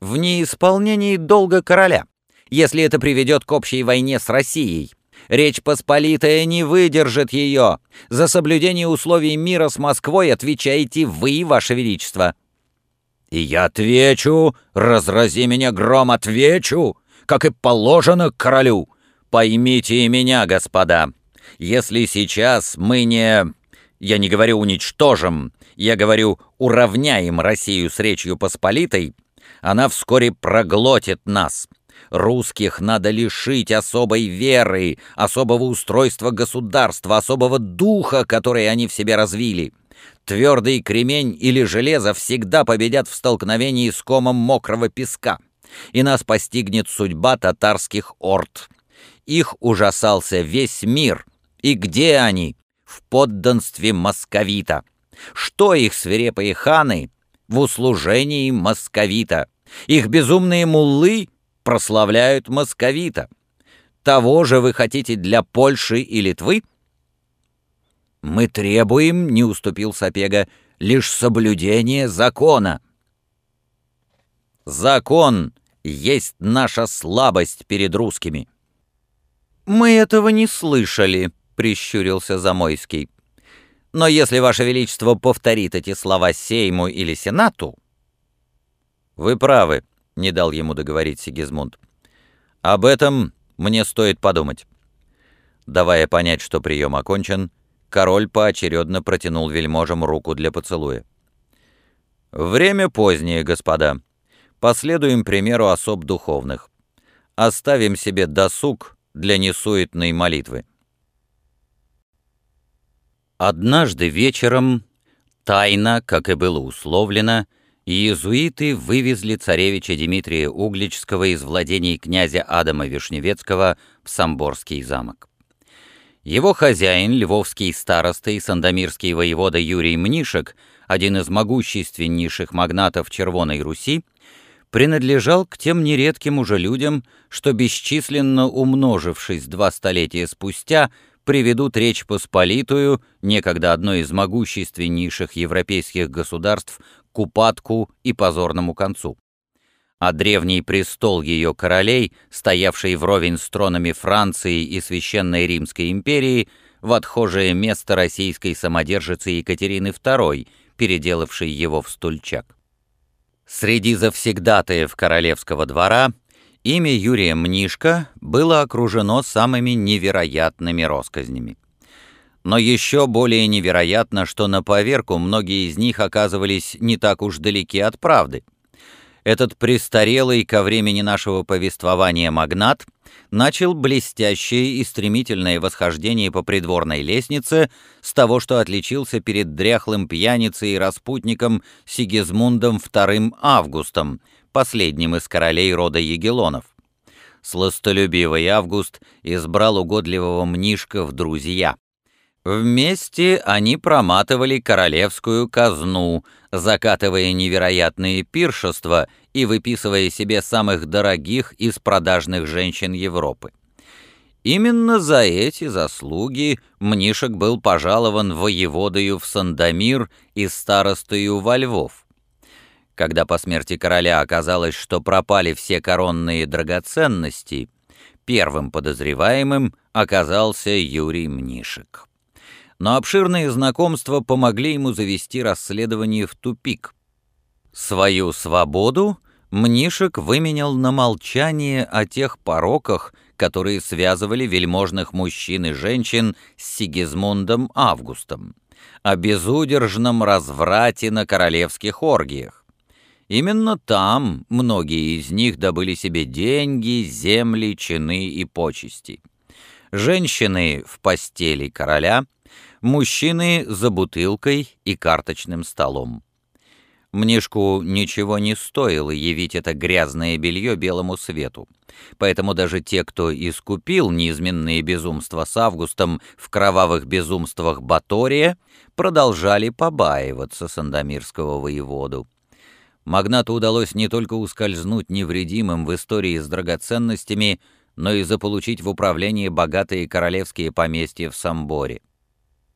В неисполнении долга короля, если это приведет к общей войне с Россией. Речь Посполитая не выдержит ее. За соблюдение условий мира с Москвой отвечаете вы, Ваше Величество. И я отвечу, разрази меня гром, отвечу, как и положено королю. Поймите и меня, господа, если сейчас мы не... Я не говорю уничтожим, я говорю уравняем Россию с Речью Посполитой, она вскоре проглотит нас. Русских надо лишить особой веры, особого устройства государства, особого духа, который они в себе развили. Твердый кремень или железо всегда победят в столкновении с комом мокрого песка, и нас постигнет судьба татарских орд. Их ужасался весь мир. И где они? В подданстве московита. Что их свирепые ханы? В услужении московита. Их безумные муллы прославляют московита. Того же вы хотите для Польши и Литвы? «Мы требуем, — не уступил Сапега, — лишь соблюдение закона». «Закон есть наша слабость перед русскими». «Мы этого не слышали», — прищурился Замойский. «Но если Ваше Величество повторит эти слова Сейму или Сенату...» «Вы правы», — не дал ему договорить Сигизмунд. «Об этом мне стоит подумать». Давая понять, что прием окончен, король поочередно протянул вельможам руку для поцелуя. «Время позднее, господа. Последуем примеру особ духовных. оставим себе досуг для несуетной молитвы. Однажды вечером, тайно, как и было условлено, иезуиты вывезли царевича Дмитрия Угличского из владений князя Адама Вишневецкого в Самборский замок. Его хозяин, львовский староста и сандомирский воевода Юрий Мнишек, один из могущественнейших магнатов Червоной Руси, принадлежал к тем нередким уже людям, что бесчисленно умножившись два столетия спустя, приведут Речь Посполитую, некогда одной из могущественнейших европейских государств, к упадку и позорному концу а древний престол ее королей, стоявший вровень с тронами Франции и Священной Римской империи, в отхожее место российской самодержицы Екатерины II, переделавшей его в стульчак. Среди завсегдатаев королевского двора имя Юрия Мнишка было окружено самыми невероятными росказнями. Но еще более невероятно, что на поверку многие из них оказывались не так уж далеки от правды — этот престарелый ко времени нашего повествования магнат начал блестящее и стремительное восхождение по придворной лестнице с того, что отличился перед дряхлым пьяницей и распутником Сигизмундом II Августом, последним из королей рода Егелонов. Сластолюбивый Август избрал угодливого Мнишка в друзья. Вместе они проматывали королевскую казну, закатывая невероятные пиршества и выписывая себе самых дорогих из продажных женщин Европы. Именно за эти заслуги Мнишек был пожалован воеводою в Сандомир и старостою во Львов. Когда по смерти короля оказалось, что пропали все коронные драгоценности, первым подозреваемым оказался Юрий Мнишек но обширные знакомства помогли ему завести расследование в тупик. Свою свободу Мнишек выменял на молчание о тех пороках, которые связывали вельможных мужчин и женщин с Сигизмундом Августом, о безудержном разврате на королевских оргиях. Именно там многие из них добыли себе деньги, земли, чины и почести. Женщины в постели короля — мужчины за бутылкой и карточным столом. Мнишку ничего не стоило явить это грязное белье белому свету, поэтому даже те, кто искупил неизменные безумства с Августом в кровавых безумствах Батория, продолжали побаиваться сандомирского воеводу. Магнату удалось не только ускользнуть невредимым в истории с драгоценностями, но и заполучить в управление богатые королевские поместья в Самборе.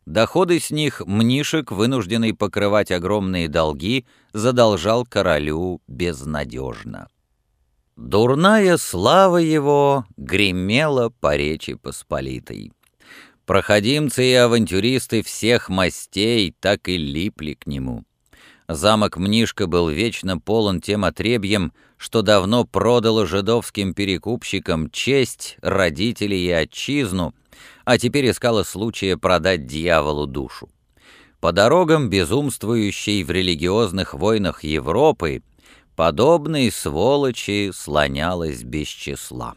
Доходы с них Мнишек, вынужденный покрывать огромные долги, задолжал королю безнадежно. Дурная слава его гремела по речи Посполитой. Проходимцы и авантюристы всех мастей так и липли к нему. Замок Мнишка был вечно полон тем отребьем, что давно продало жидовским перекупщикам честь, родителей и отчизну — а теперь искала случая продать дьяволу душу. По дорогам, безумствующей в религиозных войнах Европы, подобной сволочи слонялась без числа.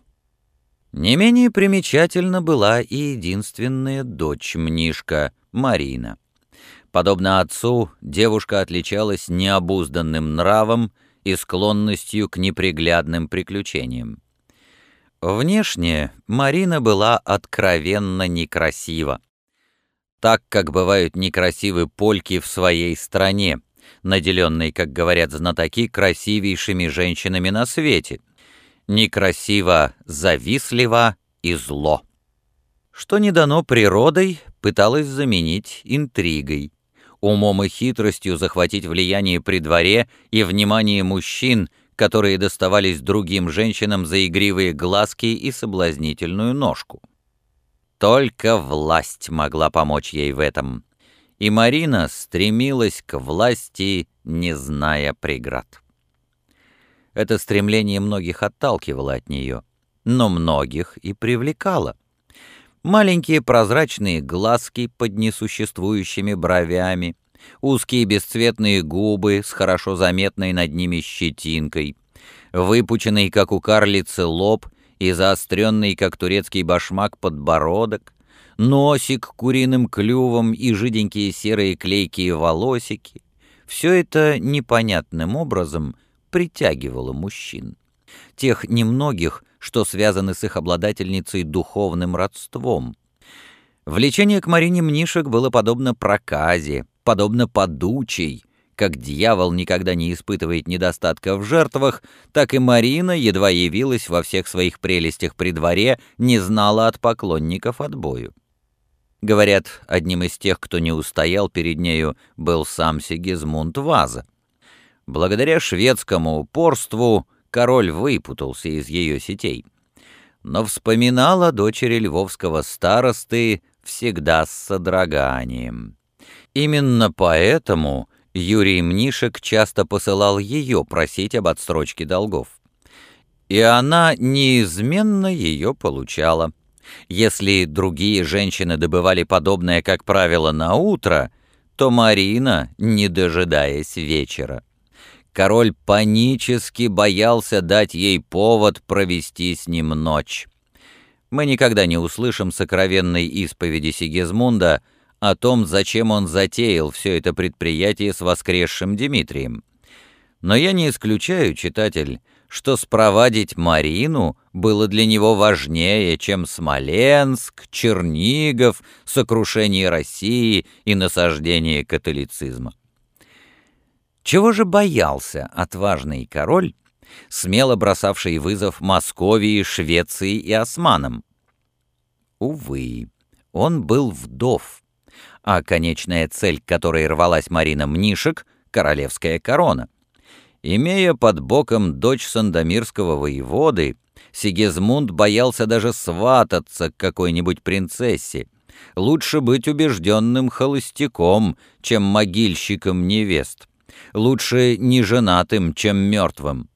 Не менее примечательна была и единственная дочь Мнишка, Марина. Подобно отцу, девушка отличалась необузданным нравом и склонностью к неприглядным приключениям. Внешне Марина была откровенно некрасива. Так, как бывают некрасивы польки в своей стране, наделенные, как говорят знатоки, красивейшими женщинами на свете. Некрасиво, завистливо и зло. Что не дано природой, пыталась заменить интригой. Умом и хитростью захватить влияние при дворе и внимание мужчин — которые доставались другим женщинам за игривые глазки и соблазнительную ножку. Только власть могла помочь ей в этом, и Марина стремилась к власти, не зная преград. Это стремление многих отталкивало от нее, но многих и привлекало. Маленькие прозрачные глазки под несуществующими бровями — узкие бесцветные губы с хорошо заметной над ними щетинкой, выпученный, как у карлицы, лоб и заостренный, как турецкий башмак, подбородок, носик куриным клювом и жиденькие серые клейкие волосики — все это непонятным образом притягивало мужчин. Тех немногих, что связаны с их обладательницей духовным родством. Влечение к Марине Мнишек было подобно проказе, подобно подучей, как дьявол никогда не испытывает недостатка в жертвах, так и Марина едва явилась во всех своих прелестях при дворе, не знала от поклонников отбою. Говорят, одним из тех, кто не устоял перед нею, был сам Сигизмунд Ваза. Благодаря шведскому упорству король выпутался из ее сетей. Но вспоминала дочери львовского старосты всегда с содроганием. Именно поэтому Юрий Мнишек часто посылал ее просить об отсрочке долгов. И она неизменно ее получала. Если другие женщины добывали подобное, как правило, на утро, то Марина, не дожидаясь вечера. Король панически боялся дать ей повод провести с ним ночь. Мы никогда не услышим сокровенной исповеди Сигизмунда — о том, зачем он затеял все это предприятие с воскресшим Дмитрием. Но я не исключаю, читатель, что спровадить Марину было для него важнее, чем Смоленск, Чернигов, сокрушение России и насаждение католицизма. Чего же боялся отважный король, смело бросавший вызов Московии, Швеции и османам? Увы, он был вдов, а конечная цель, к которой рвалась Марина Мнишек — королевская корона. Имея под боком дочь сандомирского воеводы, Сигизмунд боялся даже свататься к какой-нибудь принцессе. Лучше быть убежденным холостяком, чем могильщиком невест. Лучше неженатым, чем мертвым.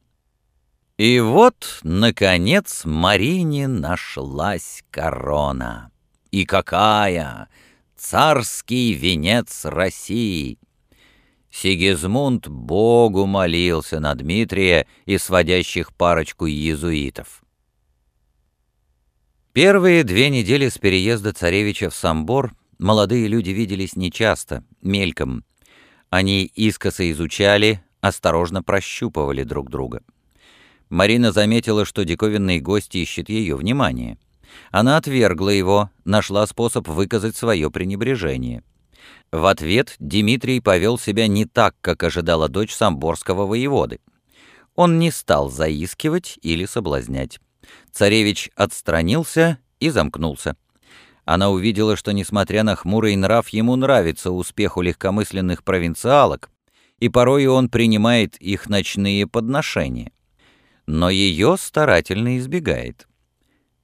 И вот, наконец, Марине нашлась корона. И какая! Царский венец России. Сигизмунд Богу молился на Дмитрия и сводящих парочку иезуитов. Первые две недели с переезда царевича в Самбор молодые люди виделись нечасто, мельком. Они искоса изучали, осторожно прощупывали друг друга. Марина заметила, что диковинный гость ищет ее внимание — она отвергла его, нашла способ выказать свое пренебрежение. В ответ Дмитрий повел себя не так, как ожидала дочь самборского воеводы. Он не стал заискивать или соблазнять. Царевич отстранился и замкнулся. Она увидела, что, несмотря на хмурый нрав, ему нравится успех у легкомысленных провинциалок, и порой он принимает их ночные подношения. Но ее старательно избегает.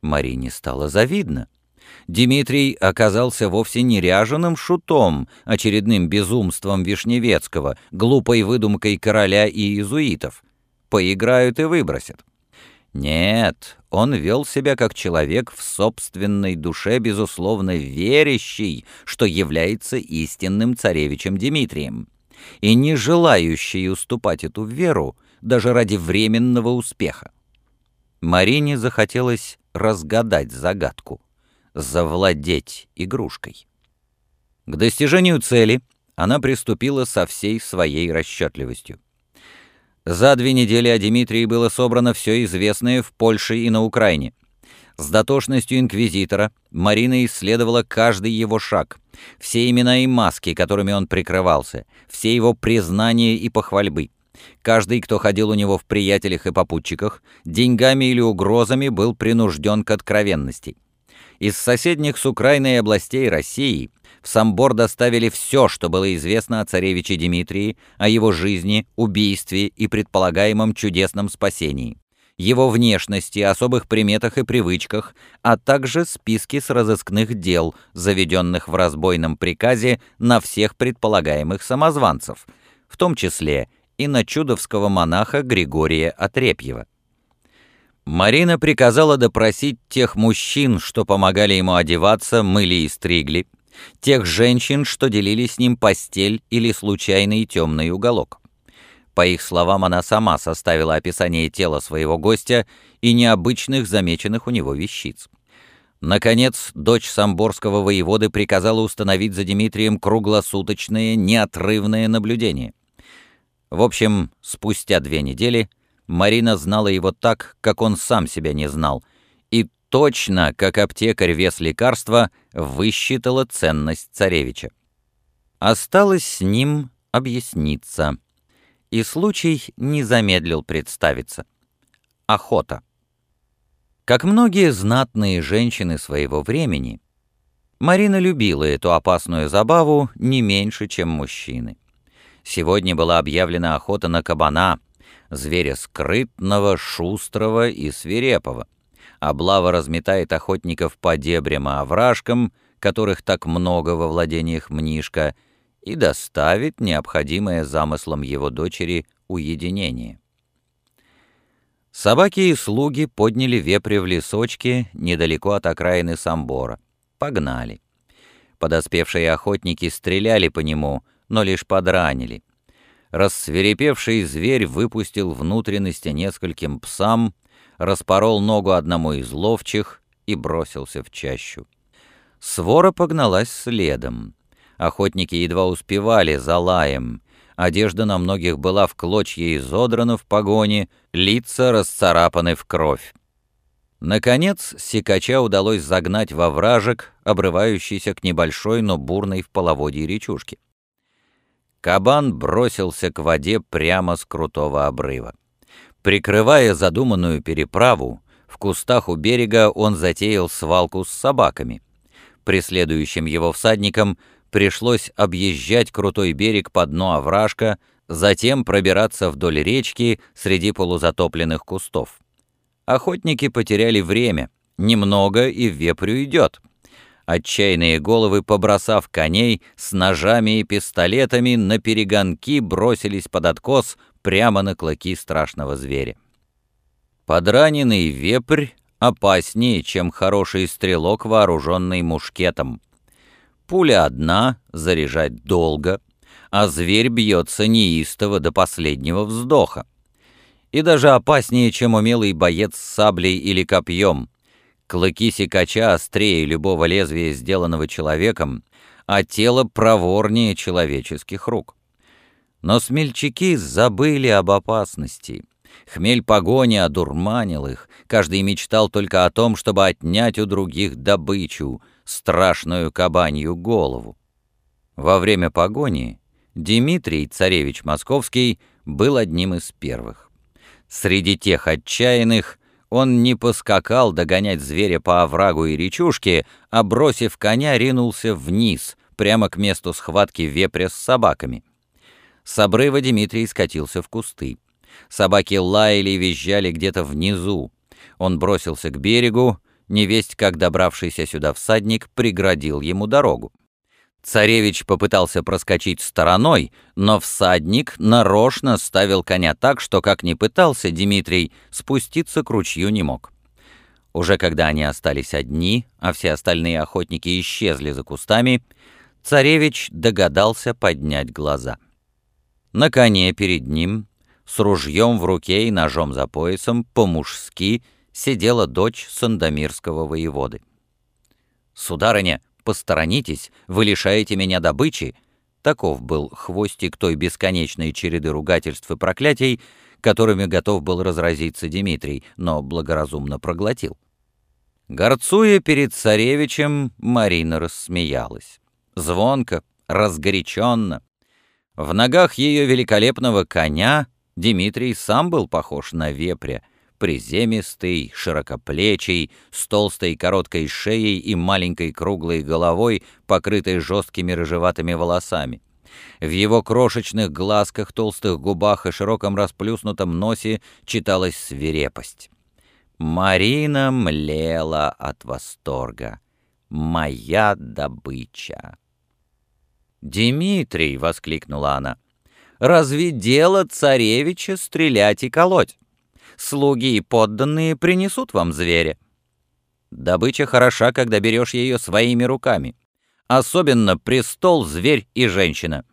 Марине стало завидно. Дмитрий оказался вовсе не ряженым шутом, очередным безумством Вишневецкого, глупой выдумкой короля и иезуитов. Поиграют и выбросят. Нет, он вел себя как человек в собственной душе, безусловно верящий, что является истинным царевичем Дмитрием, и не желающий уступать эту веру даже ради временного успеха. Марине захотелось разгадать загадку, завладеть игрушкой. К достижению цели она приступила со всей своей расчетливостью. За две недели о Дмитрии было собрано все известное в Польше и на Украине. С дотошностью инквизитора Марина исследовала каждый его шаг, все имена и маски, которыми он прикрывался, все его признания и похвальбы. Каждый, кто ходил у него в приятелях и попутчиках, деньгами или угрозами был принужден к откровенности. Из соседних с Украиной областей России в Самбор доставили все, что было известно о царевиче Дмитрии, о его жизни, убийстве и предполагаемом чудесном спасении, его внешности, особых приметах и привычках, а также списки с разыскных дел, заведенных в разбойном приказе на всех предполагаемых самозванцев, в том числе и на чудовского монаха Григория Отрепьева. Марина приказала допросить тех мужчин, что помогали ему одеваться, мыли и стригли, тех женщин, что делили с ним постель или случайный темный уголок. По их словам, она сама составила описание тела своего гостя и необычных замеченных у него вещиц. Наконец, дочь самборского воеводы приказала установить за Дмитрием круглосуточное, неотрывное наблюдение. В общем, спустя две недели Марина знала его так, как он сам себя не знал, и точно, как аптекарь вес лекарства, высчитала ценность царевича. Осталось с ним объясниться. И случай не замедлил представиться. Охота. Как многие знатные женщины своего времени, Марина любила эту опасную забаву не меньше, чем мужчины. Сегодня была объявлена охота на кабана, зверя скрытного, шустрого и свирепого. Облава разметает охотников по дебрям и овражкам, которых так много во владениях Мнишка, и доставит необходимое замыслом его дочери уединение. Собаки и слуги подняли вепря в лесочке недалеко от окраины Самбора. Погнали. Подоспевшие охотники стреляли по нему, но лишь подранили. Рассверепевший зверь выпустил внутренности нескольким псам, распорол ногу одному из ловчих и бросился в чащу. Свора погналась следом. Охотники едва успевали за лаем. Одежда на многих была в клочья изодрана в погоне, лица расцарапаны в кровь. Наконец, Сикача удалось загнать во вражек, обрывающийся к небольшой, но бурной в половодье речушке. Кабан бросился к воде прямо с крутого обрыва. Прикрывая задуманную переправу, в кустах у берега он затеял свалку с собаками. Преследующим его всадникам пришлось объезжать крутой берег по дну овражка, затем пробираться вдоль речки среди полузатопленных кустов. Охотники потеряли время, немного и вепрю идет. Отчаянные головы, побросав коней, с ножами и пистолетами на перегонки бросились под откос прямо на клыки страшного зверя. Подраненный вепрь опаснее, чем хороший стрелок, вооруженный мушкетом. Пуля одна, заряжать долго, а зверь бьется неистово до последнего вздоха. И даже опаснее, чем умелый боец с саблей или копьем. Клыки сикача острее любого лезвия, сделанного человеком, а тело проворнее человеческих рук. Но смельчаки забыли об опасности. Хмель погони одурманил их, каждый мечтал только о том, чтобы отнять у других добычу — страшную кабанью голову. Во время погони Дмитрий, царевич московский, был одним из первых. Среди тех отчаянных он не поскакал догонять зверя по оврагу и речушке, а, бросив коня, ринулся вниз, прямо к месту схватки вепря с собаками. С обрыва Дмитрий скатился в кусты. Собаки лаяли и визжали где-то внизу. Он бросился к берегу, невесть как добравшийся сюда всадник преградил ему дорогу. Царевич попытался проскочить стороной, но всадник нарочно ставил коня так, что, как ни пытался Дмитрий, спуститься к ручью не мог. Уже когда они остались одни, а все остальные охотники исчезли за кустами, царевич догадался поднять глаза. На коне перед ним, с ружьем в руке и ножом за поясом, по-мужски — сидела дочь сандомирского воеводы. «Сударыня, посторонитесь, вы лишаете меня добычи!» Таков был хвостик той бесконечной череды ругательств и проклятий, которыми готов был разразиться Дмитрий, но благоразумно проглотил. Горцуя перед царевичем, Марина рассмеялась. Звонко, разгоряченно. В ногах ее великолепного коня Дмитрий сам был похож на вепря — приземистый, широкоплечий, с толстой короткой шеей и маленькой круглой головой, покрытой жесткими рыжеватыми волосами. В его крошечных глазках, толстых губах и широком расплюснутом носе читалась свирепость. Марина млела от восторга. «Моя добыча!» «Дмитрий!» — воскликнула она. «Разве дело царевича стрелять и колоть? Слуги и подданные принесут вам зверя. Добыча хороша, когда берешь ее своими руками. Особенно престол, зверь и женщина.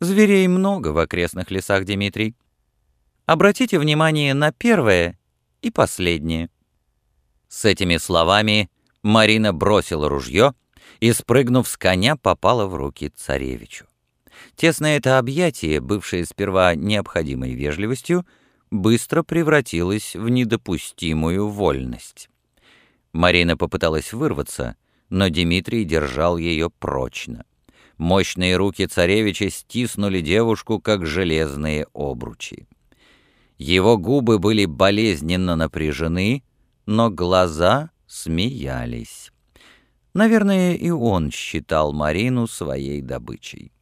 Зверей много в окрестных лесах, Дмитрий. Обратите внимание на первое и последнее». С этими словами Марина бросила ружье и, спрыгнув с коня, попала в руки царевичу. Тесное это объятие, бывшее сперва необходимой вежливостью, быстро превратилось в недопустимую вольность. Марина попыталась вырваться, но Дмитрий держал ее прочно. Мощные руки царевича стиснули девушку, как железные обручи. Его губы были болезненно напряжены, но глаза смеялись. Наверное, и он считал Марину своей добычей.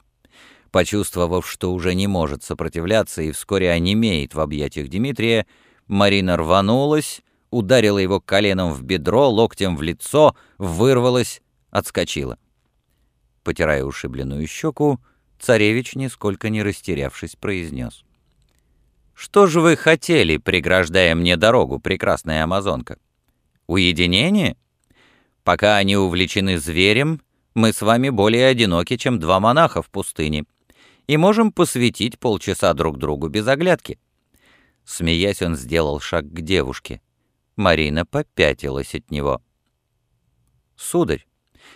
Почувствовав, что уже не может сопротивляться и вскоре онемеет в объятиях Дмитрия, Марина рванулась, ударила его коленом в бедро, локтем в лицо, вырвалась, отскочила. Потирая ушибленную щеку, царевич, нисколько не растерявшись, произнес. «Что же вы хотели, преграждая мне дорогу, прекрасная амазонка? Уединение? Пока они увлечены зверем, мы с вами более одиноки, чем два монаха в пустыне, и можем посвятить полчаса друг другу без оглядки». Смеясь, он сделал шаг к девушке. Марина попятилась от него. «Сударь,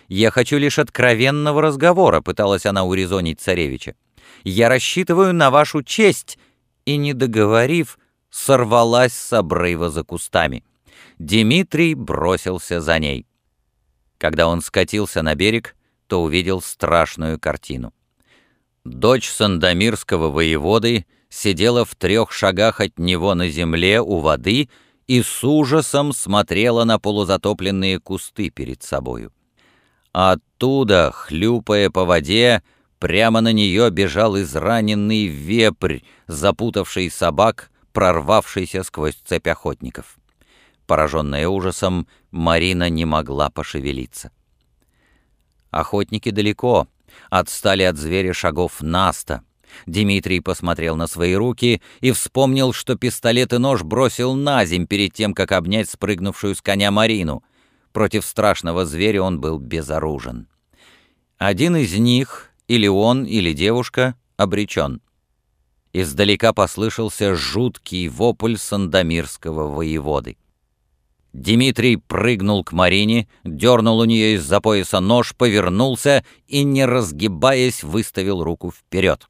я хочу лишь откровенного разговора», — пыталась она урезонить царевича. «Я рассчитываю на вашу честь», и, не договорив, сорвалась с обрыва за кустами. Дмитрий бросился за ней. Когда он скатился на берег, то увидел страшную картину. Дочь Сандомирского воеводы сидела в трех шагах от него на земле у воды и с ужасом смотрела на полузатопленные кусты перед собою. А оттуда, хлюпая по воде, прямо на нее бежал израненный вепрь, запутавший собак, прорвавшийся сквозь цепь охотников. Пораженная ужасом, Марина не могла пошевелиться. Охотники далеко, отстали от зверя шагов наста. Дмитрий посмотрел на свои руки и вспомнил, что пистолет и нож бросил на земь перед тем, как обнять спрыгнувшую с коня Марину. Против страшного зверя он был безоружен. Один из них, или он, или девушка, обречен. Издалека послышался жуткий вопль сандомирского воеводы. Дмитрий прыгнул к Марине, дернул у нее из-за пояса нож, повернулся и, не разгибаясь, выставил руку вперед.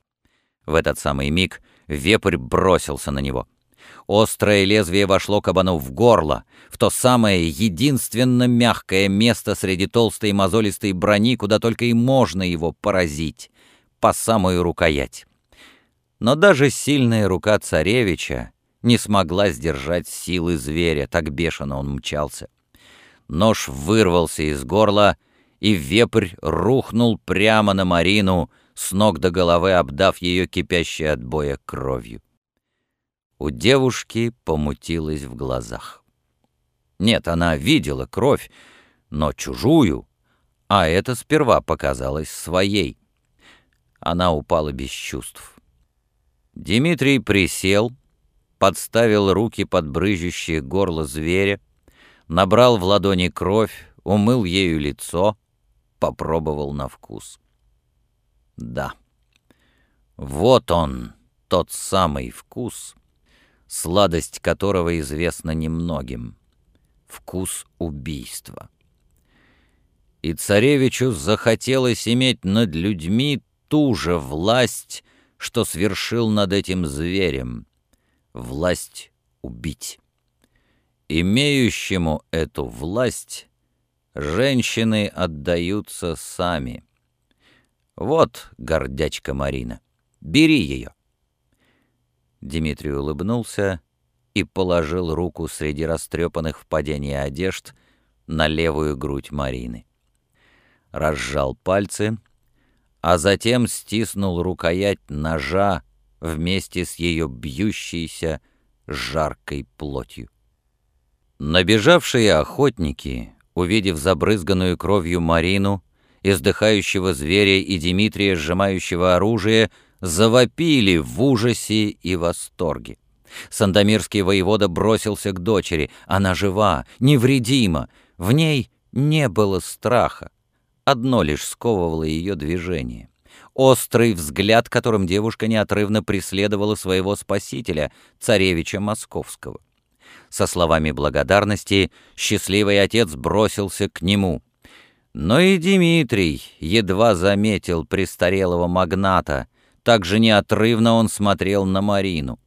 В этот самый миг вепрь бросился на него. Острое лезвие вошло кабану в горло, в то самое единственно мягкое место среди толстой мозолистой брони, куда только и можно его поразить, по самую рукоять. Но даже сильная рука царевича не смогла сдержать силы зверя, так бешено он мчался. Нож вырвался из горла, и вепрь рухнул прямо на Марину, с ног до головы обдав ее кипящей от боя кровью. У девушки помутилось в глазах. Нет, она видела кровь, но чужую, а это сперва показалось своей. Она упала без чувств. Дмитрий присел, подставил руки под брызжущее горло зверя, набрал в ладони кровь, умыл ею лицо, попробовал на вкус. Да, вот он, тот самый вкус, сладость которого известна немногим. Вкус убийства. И царевичу захотелось иметь над людьми ту же власть, что свершил над этим зверем, власть убить. Имеющему эту власть женщины отдаются сами. Вот гордячка Марина, бери ее. Дмитрий улыбнулся и положил руку среди растрепанных в падении одежд на левую грудь Марины. Разжал пальцы, а затем стиснул рукоять ножа вместе с ее бьющейся жаркой плотью. Набежавшие охотники, увидев забрызганную кровью Марину, издыхающего зверя и Дмитрия, сжимающего оружие, завопили в ужасе и восторге. Сандомирский воевода бросился к дочери. Она жива, невредима. В ней не было страха. Одно лишь сковывало ее движение. Острый взгляд, которым девушка неотрывно преследовала своего спасителя, царевича Московского. Со словами благодарности счастливый отец бросился к нему. Но и Дмитрий едва заметил престарелого магната, так же неотрывно он смотрел на Марину.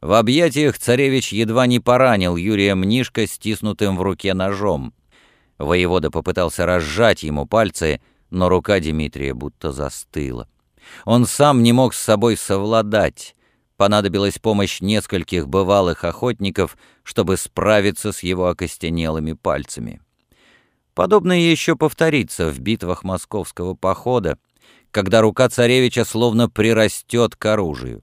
В объятиях царевич едва не поранил Юрия Мнишка стиснутым в руке ножом. Воевода попытался разжать ему пальцы, но рука Дмитрия будто застыла. Он сам не мог с собой совладать. Понадобилась помощь нескольких бывалых охотников, чтобы справиться с его окостенелыми пальцами. Подобное еще повторится в битвах московского похода, когда рука царевича словно прирастет к оружию.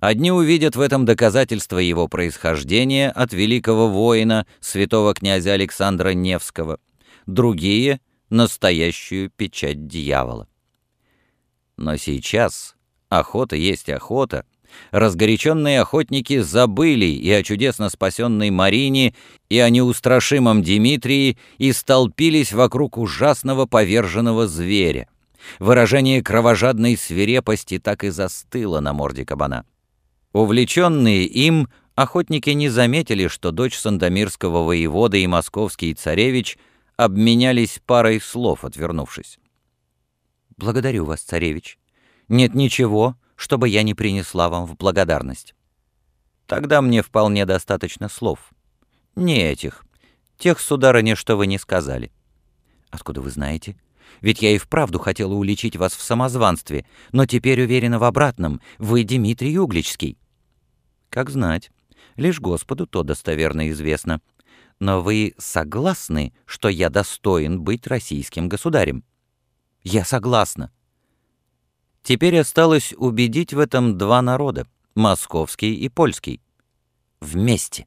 Одни увидят в этом доказательство его происхождения от великого воина, святого князя Александра Невского, другие — настоящую печать дьявола. Но сейчас охота есть охота. Разгоряченные охотники забыли и о чудесно спасенной Марине, и о неустрашимом Дмитрии, и столпились вокруг ужасного поверженного зверя. Выражение кровожадной свирепости так и застыло на морде кабана. Увлеченные им, охотники не заметили, что дочь Сандомирского воевода и московский царевич обменялись парой слов, отвернувшись. «Благодарю вас, царевич. Нет ничего, чтобы я не принесла вам в благодарность. Тогда мне вполне достаточно слов. Не этих. Тех, сударыня, что вы не сказали. Откуда вы знаете?» Ведь я и вправду хотела уличить вас в самозванстве, но теперь уверена в обратном. Вы Дмитрий Угличский». «Как знать. Лишь Господу то достоверно известно. Но вы согласны, что я достоин быть российским государем?» «Я согласна». Теперь осталось убедить в этом два народа — московский и польский. Вместе.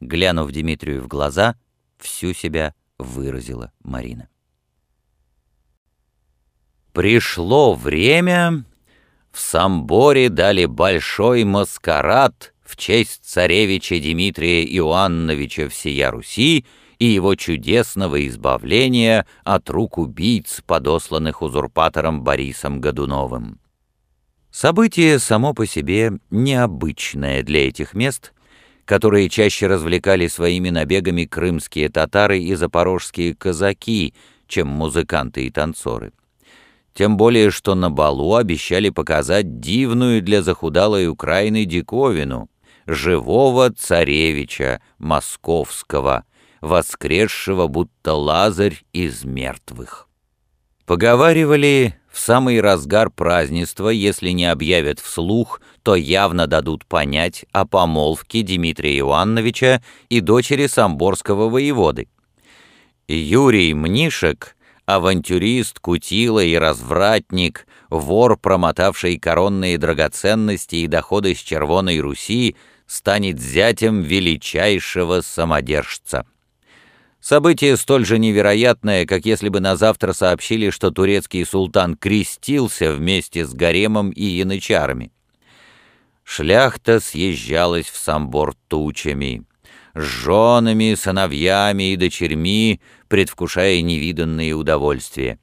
Глянув Дмитрию в глаза, всю себя выразила Марина. Пришло время, в Самборе дали большой маскарад в честь царевича Дмитрия Иоанновича всея Руси и его чудесного избавления от рук убийц, подосланных узурпатором Борисом Годуновым. Событие само по себе необычное для этих мест, которые чаще развлекали своими набегами крымские татары и запорожские казаки, чем музыканты и танцоры. Тем более, что на балу обещали показать дивную для захудалой Украины диковину — живого царевича московского, воскресшего будто Лазарь из мертвых. Поговаривали, в самый разгар празднества, если не объявят вслух, то явно дадут понять о помолвке Дмитрия Ивановича и дочери самборского воеводы. Юрий Мнишек — авантюрист, кутила и развратник, вор, промотавший коронные драгоценности и доходы с Червоной Руси, станет зятем величайшего самодержца. Событие столь же невероятное, как если бы на завтра сообщили, что турецкий султан крестился вместе с гаремом и янычарами. Шляхта съезжалась в Самбор тучами с женами, сыновьями и дочерьми, предвкушая невиданные удовольствия.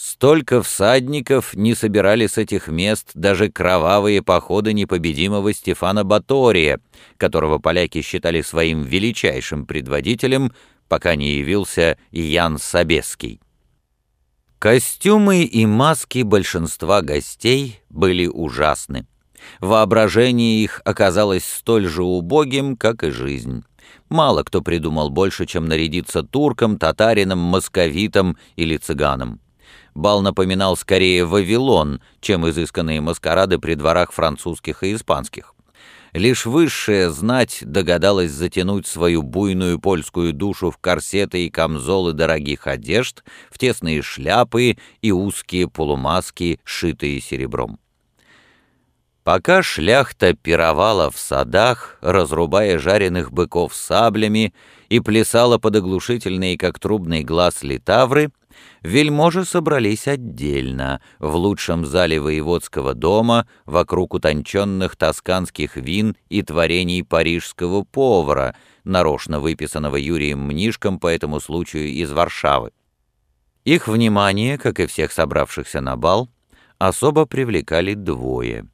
Столько всадников не собирали с этих мест даже кровавые походы непобедимого Стефана Батория, которого поляки считали своим величайшим предводителем, пока не явился Ян Собеский. Костюмы и маски большинства гостей были ужасны. Воображение их оказалось столь же убогим, как и жизнь. Мало кто придумал больше, чем нарядиться турком, татарином, московитом или цыганом. Бал напоминал скорее Вавилон, чем изысканные маскарады при дворах французских и испанских. Лишь высшая знать догадалась затянуть свою буйную польскую душу в корсеты и камзолы дорогих одежд, в тесные шляпы и узкие полумаски, шитые серебром. Пока шляхта пировала в садах, разрубая жареных быков саблями и плясала под оглушительные, как трубный глаз, литавры, вельможи собрались отдельно, в лучшем зале воеводского дома, вокруг утонченных тосканских вин и творений парижского повара, нарочно выписанного Юрием Мнишком по этому случаю из Варшавы. Их внимание, как и всех собравшихся на бал, особо привлекали двое.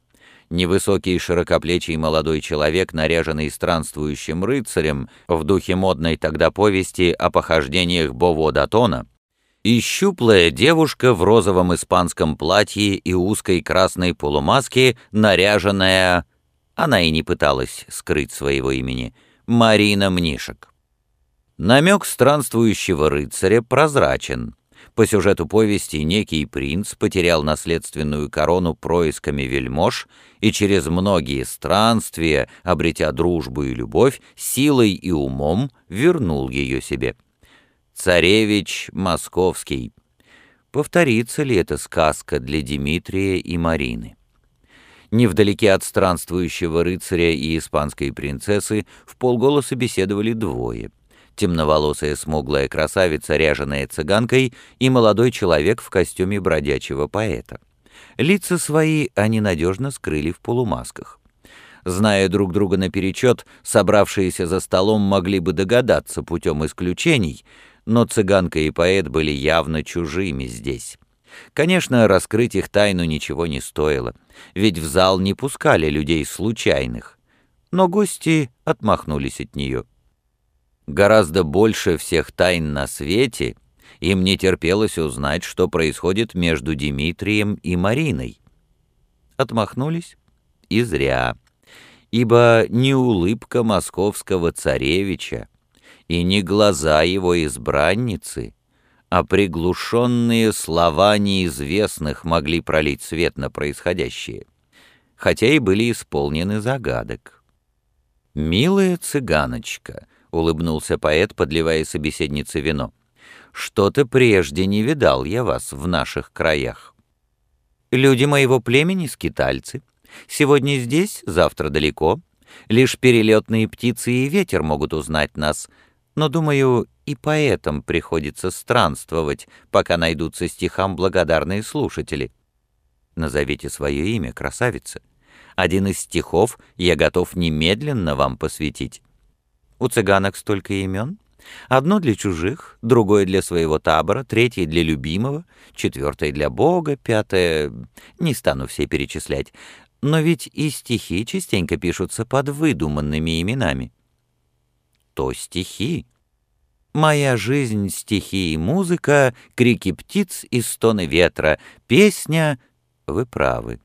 Невысокий широкоплечий молодой человек, наряженный странствующим рыцарем в духе модной тогда повести о похождениях Бово Датона, и щуплая девушка в розовом испанском платье и узкой красной полумаске, наряженная... Она и не пыталась скрыть своего имени. Марина Мнишек. Намек странствующего рыцаря прозрачен. По сюжету повести некий принц потерял наследственную корону происками вельмож и через многие странствия, обретя дружбу и любовь, силой и умом вернул ее себе. Царевич Московский. Повторится ли эта сказка для Дмитрия и Марины? Невдалеке от странствующего рыцаря и испанской принцессы в полголоса беседовали двое. Темноволосая смуглая красавица, ряженая цыганкой, и молодой человек в костюме бродячего поэта. Лица свои они надежно скрыли в полумасках. Зная друг друга наперечет, собравшиеся за столом могли бы догадаться путем исключений, но цыганка и поэт были явно чужими здесь. Конечно, раскрыть их тайну ничего не стоило, ведь в зал не пускали людей случайных. Но гости отмахнулись от нее. Гораздо больше всех тайн на свете им не терпелось узнать, что происходит между Дмитрием и Мариной. Отмахнулись? И зря. Ибо не улыбка московского царевича и не глаза его избранницы — а приглушенные слова неизвестных могли пролить свет на происходящее, хотя и были исполнены загадок. «Милая цыганочка», — улыбнулся поэт, подливая собеседнице вино, — «что-то прежде не видал я вас в наших краях. Люди моего племени — скитальцы. Сегодня здесь, завтра далеко. Лишь перелетные птицы и ветер могут узнать нас, но, думаю, и поэтам приходится странствовать, пока найдутся стихам благодарные слушатели. Назовите свое имя, красавица. Один из стихов я готов немедленно вам посвятить. У цыганок столько имен. Одно для чужих, другое для своего табора, третье для любимого, четвертое для Бога, пятое... Не стану все перечислять. Но ведь и стихи частенько пишутся под выдуманными именами. То стихи, Моя жизнь, стихи и музыка, крики птиц и стоны ветра, песня... Вы правы.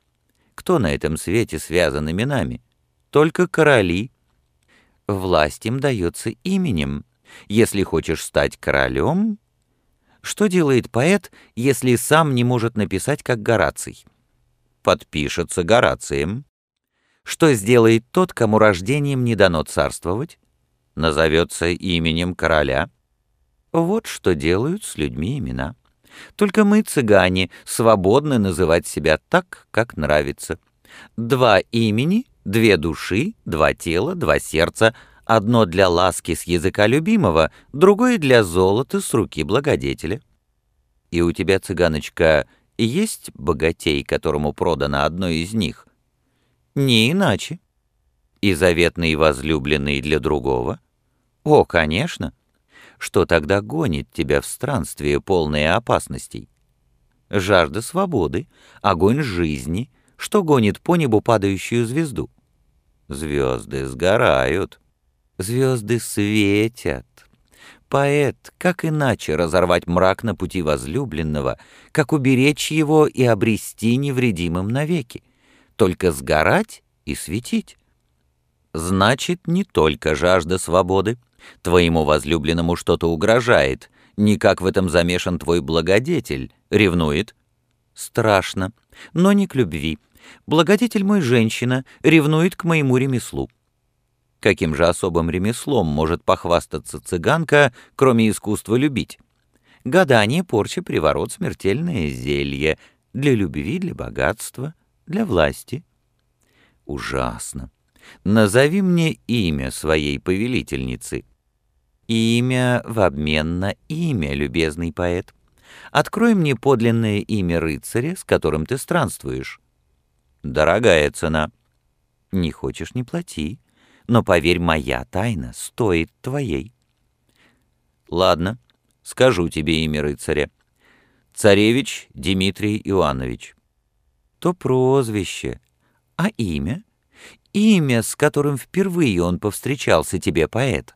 Кто на этом свете связан именами? Только короли. Власть им дается именем. Если хочешь стать королем... Что делает поэт, если сам не может написать, как Гораций? Подпишется Горацием. Что сделает тот, кому рождением не дано царствовать? Назовется именем короля — вот что делают с людьми имена. Только мы, цыгане, свободны называть себя так, как нравится. Два имени, две души, два тела, два сердца, одно для ласки с языка любимого, другое для золота с руки благодетеля. И у тебя, цыганочка, есть богатей, которому продано одно из них? Не иначе. И заветный возлюбленный для другого? О, конечно. Что тогда гонит тебя в странствие, полное опасностей? Жажда свободы, огонь жизни, что гонит по небу падающую звезду? Звезды сгорают, звезды светят. Поэт, как иначе разорвать мрак на пути возлюбленного, как уберечь его и обрести невредимым навеки? Только сгорать и светить. Значит, не только жажда свободы, Твоему возлюбленному что-то угрожает. Никак в этом замешан твой благодетель. Ревнует? Страшно, но не к любви. Благодетель мой женщина, ревнует к моему ремеслу. Каким же особым ремеслом может похвастаться цыганка, кроме искусства любить? Гадание, порча, приворот, смертельное зелье. Для любви, для богатства, для власти. Ужасно. Назови мне имя своей повелительницы. Имя в обмен на имя, любезный поэт. Открой мне подлинное имя рыцаря, с которым ты странствуешь. Дорогая цена. Не хочешь — не плати. Но, поверь, моя тайна стоит твоей. Ладно, скажу тебе имя рыцаря. Царевич Дмитрий Иоаннович. то прозвище. А имя? Имя, с которым впервые он повстречался тебе, поэт.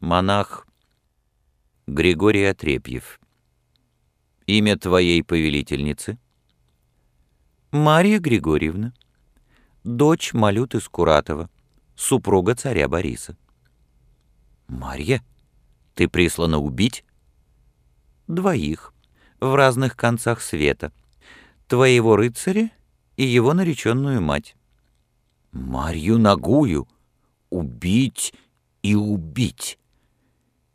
Монах Григорий Отрепьев. Имя твоей повелительницы? Мария Григорьевна, дочь Малюты Скуратова, супруга царя Бориса. Марья, ты прислана убить? Двоих, в разных концах света. Твоего рыцаря и его нареченную мать. Марью Нагую убить и убить.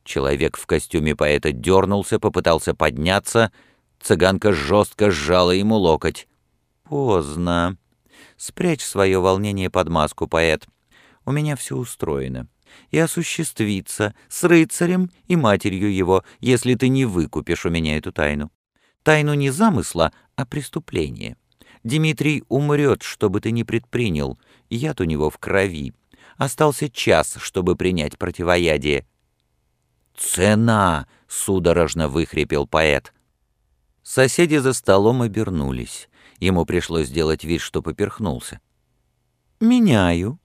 Человек в костюме поэта дернулся, попытался подняться. Цыганка жестко сжала ему локоть. «Поздно. Спрячь свое волнение под маску, поэт. У меня все устроено. И осуществится с рыцарем и матерью его, если ты не выкупишь у меня эту тайну. Тайну не замысла, а преступления. Дмитрий умрет, что бы ты ни предпринял. Яд у него в крови. Остался час, чтобы принять противоядие. «Цена!» — судорожно выхрипел поэт. Соседи за столом обернулись. Ему пришлось сделать вид, что поперхнулся. «Меняю.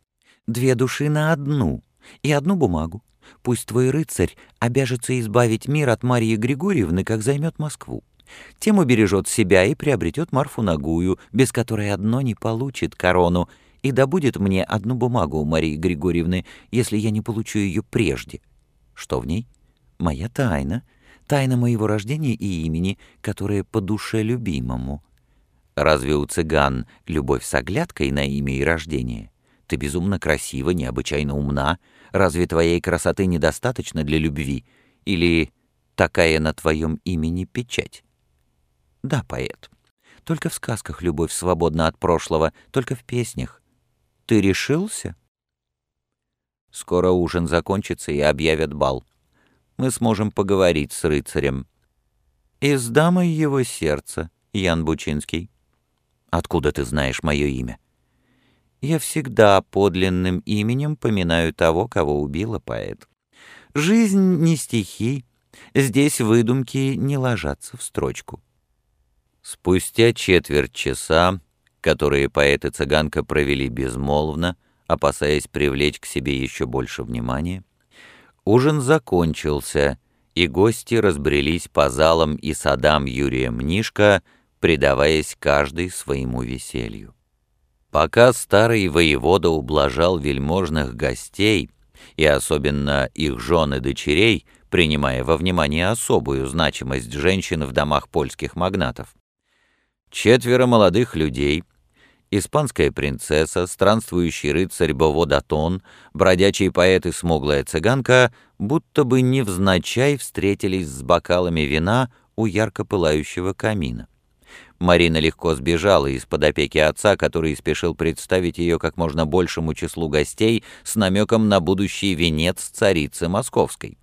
Две души на одну. И одну бумагу. Пусть твой рыцарь обяжется избавить мир от Марии Григорьевны, как займет Москву. Тем убережет себя и приобретет Марфу Нагую, без которой одно не получит корону, и добудет мне одну бумагу у Марии Григорьевны, если я не получу ее прежде. Что в ней? Моя тайна, тайна моего рождения и имени, которая по душе любимому. Разве у цыган любовь с оглядкой на имя и рождение? Ты безумно красива, необычайно умна. Разве твоей красоты недостаточно для любви? Или такая на твоем имени печать? Да, поэт. Только в сказках любовь свободна от прошлого, только в песнях. Ты решился? Скоро ужин закончится и объявят бал. Мы сможем поговорить с рыцарем. И с дамой его сердца, Ян Бучинский. Откуда ты знаешь мое имя? Я всегда подлинным именем поминаю того, кого убила поэт. Жизнь не стихи, здесь выдумки не ложатся в строчку. Спустя четверть часа, которые поэт и цыганка провели безмолвно, опасаясь привлечь к себе еще больше внимания, ужин закончился, и гости разбрелись по залам и садам Юрия Мнишка, предаваясь каждый своему веселью. Пока старый воевода ублажал вельможных гостей, и особенно их жен и дочерей, принимая во внимание особую значимость женщин в домах польских магнатов, четверо молодых людей, испанская принцесса, странствующий рыцарь Боводатон, бродячий поэт и смуглая цыганка, будто бы невзначай встретились с бокалами вина у ярко пылающего камина. Марина легко сбежала из-под опеки отца, который спешил представить ее как можно большему числу гостей с намеком на будущий венец царицы Московской.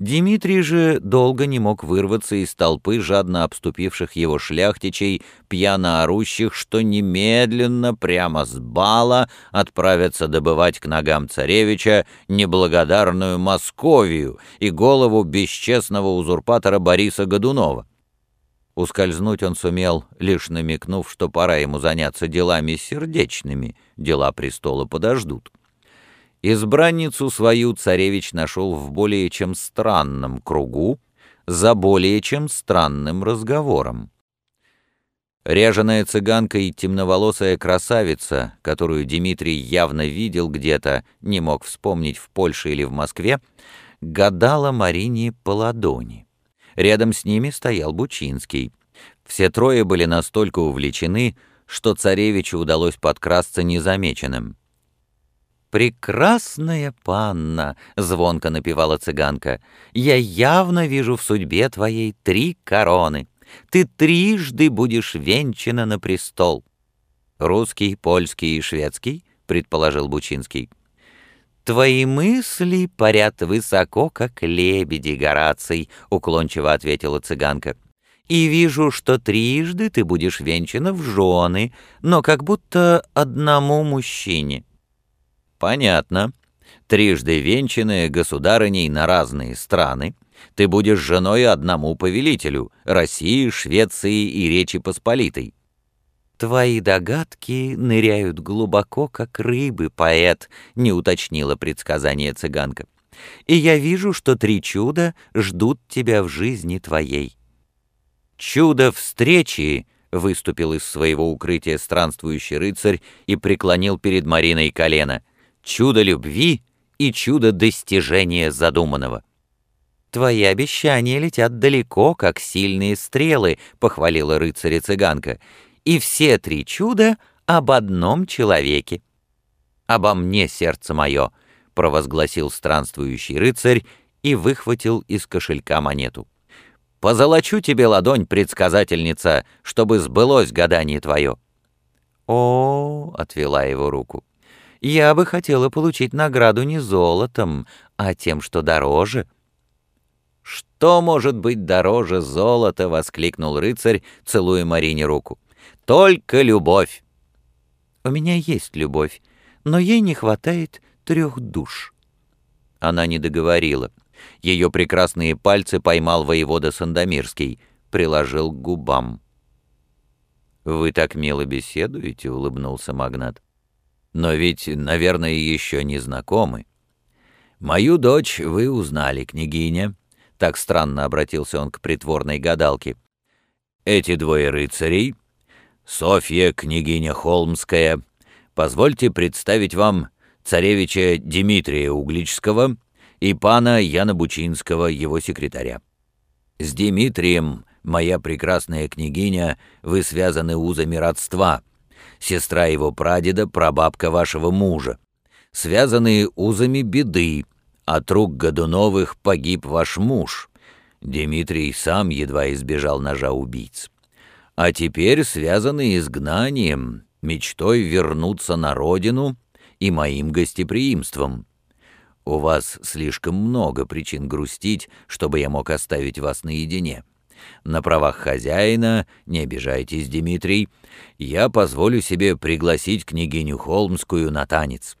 Дмитрий же долго не мог вырваться из толпы жадно обступивших его шляхтичей, пьяно орущих, что немедленно, прямо с бала, отправятся добывать к ногам царевича неблагодарную Московию и голову бесчестного узурпатора Бориса Годунова. Ускользнуть он сумел, лишь намекнув, что пора ему заняться делами сердечными, дела престола подождут. Избранницу свою царевич нашел в более чем странном кругу, за более чем странным разговором. Ряженая цыганка и темноволосая красавица, которую Дмитрий явно видел где-то, не мог вспомнить в Польше или в Москве, гадала Марине по ладони. Рядом с ними стоял Бучинский. Все трое были настолько увлечены, что царевичу удалось подкрасться незамеченным. «Прекрасная панна!» — звонко напевала цыганка. «Я явно вижу в судьбе твоей три короны. Ты трижды будешь венчана на престол». «Русский, польский и шведский?» — предположил Бучинский. «Твои мысли парят высоко, как лебеди, Гораций», — уклончиво ответила цыганка. «И вижу, что трижды ты будешь венчана в жены, но как будто одному мужчине». «Понятно. Трижды венчанная государыней на разные страны, ты будешь женой одному повелителю — России, Швеции и Речи Посполитой». «Твои догадки ныряют глубоко, как рыбы, поэт», — не уточнила предсказание цыганка. «И я вижу, что три чуда ждут тебя в жизни твоей». «Чудо встречи!» — выступил из своего укрытия странствующий рыцарь и преклонил перед Мариной колено. «Чудо любви и чудо достижения задуманного». «Твои обещания летят далеко, как сильные стрелы», — похвалила рыцаря-цыганка и все три чуда об одном человеке. «Обо мне, сердце мое!» — провозгласил странствующий рыцарь и выхватил из кошелька монету. «Позолочу тебе ладонь, предсказательница, чтобы сбылось гадание твое». «О, — отвела его руку, — я бы хотела получить награду не золотом, а тем, что дороже». «Что может быть дороже золота?» — воскликнул рыцарь, целуя Марине руку. Только любовь. У меня есть любовь, но ей не хватает трех душ. Она не договорила. Ее прекрасные пальцы поймал воевода Сандомирский, приложил к губам. «Вы так мило беседуете», — улыбнулся магнат. «Но ведь, наверное, еще не знакомы. Мою дочь вы узнали, княгиня». Так странно обратился он к притворной гадалке. «Эти двое рыцарей Софья, княгиня Холмская, позвольте представить вам царевича Дмитрия Угличского и пана Яна Бучинского, его секретаря. С Дмитрием, моя прекрасная княгиня, вы связаны узами родства, сестра его прадеда, прабабка вашего мужа, связанные узами беды, от рук Годуновых погиб ваш муж. Дмитрий сам едва избежал ножа убийц а теперь связаны изгнанием, мечтой вернуться на родину и моим гостеприимством. У вас слишком много причин грустить, чтобы я мог оставить вас наедине. На правах хозяина, не обижайтесь, Дмитрий, я позволю себе пригласить княгиню Холмскую на танец.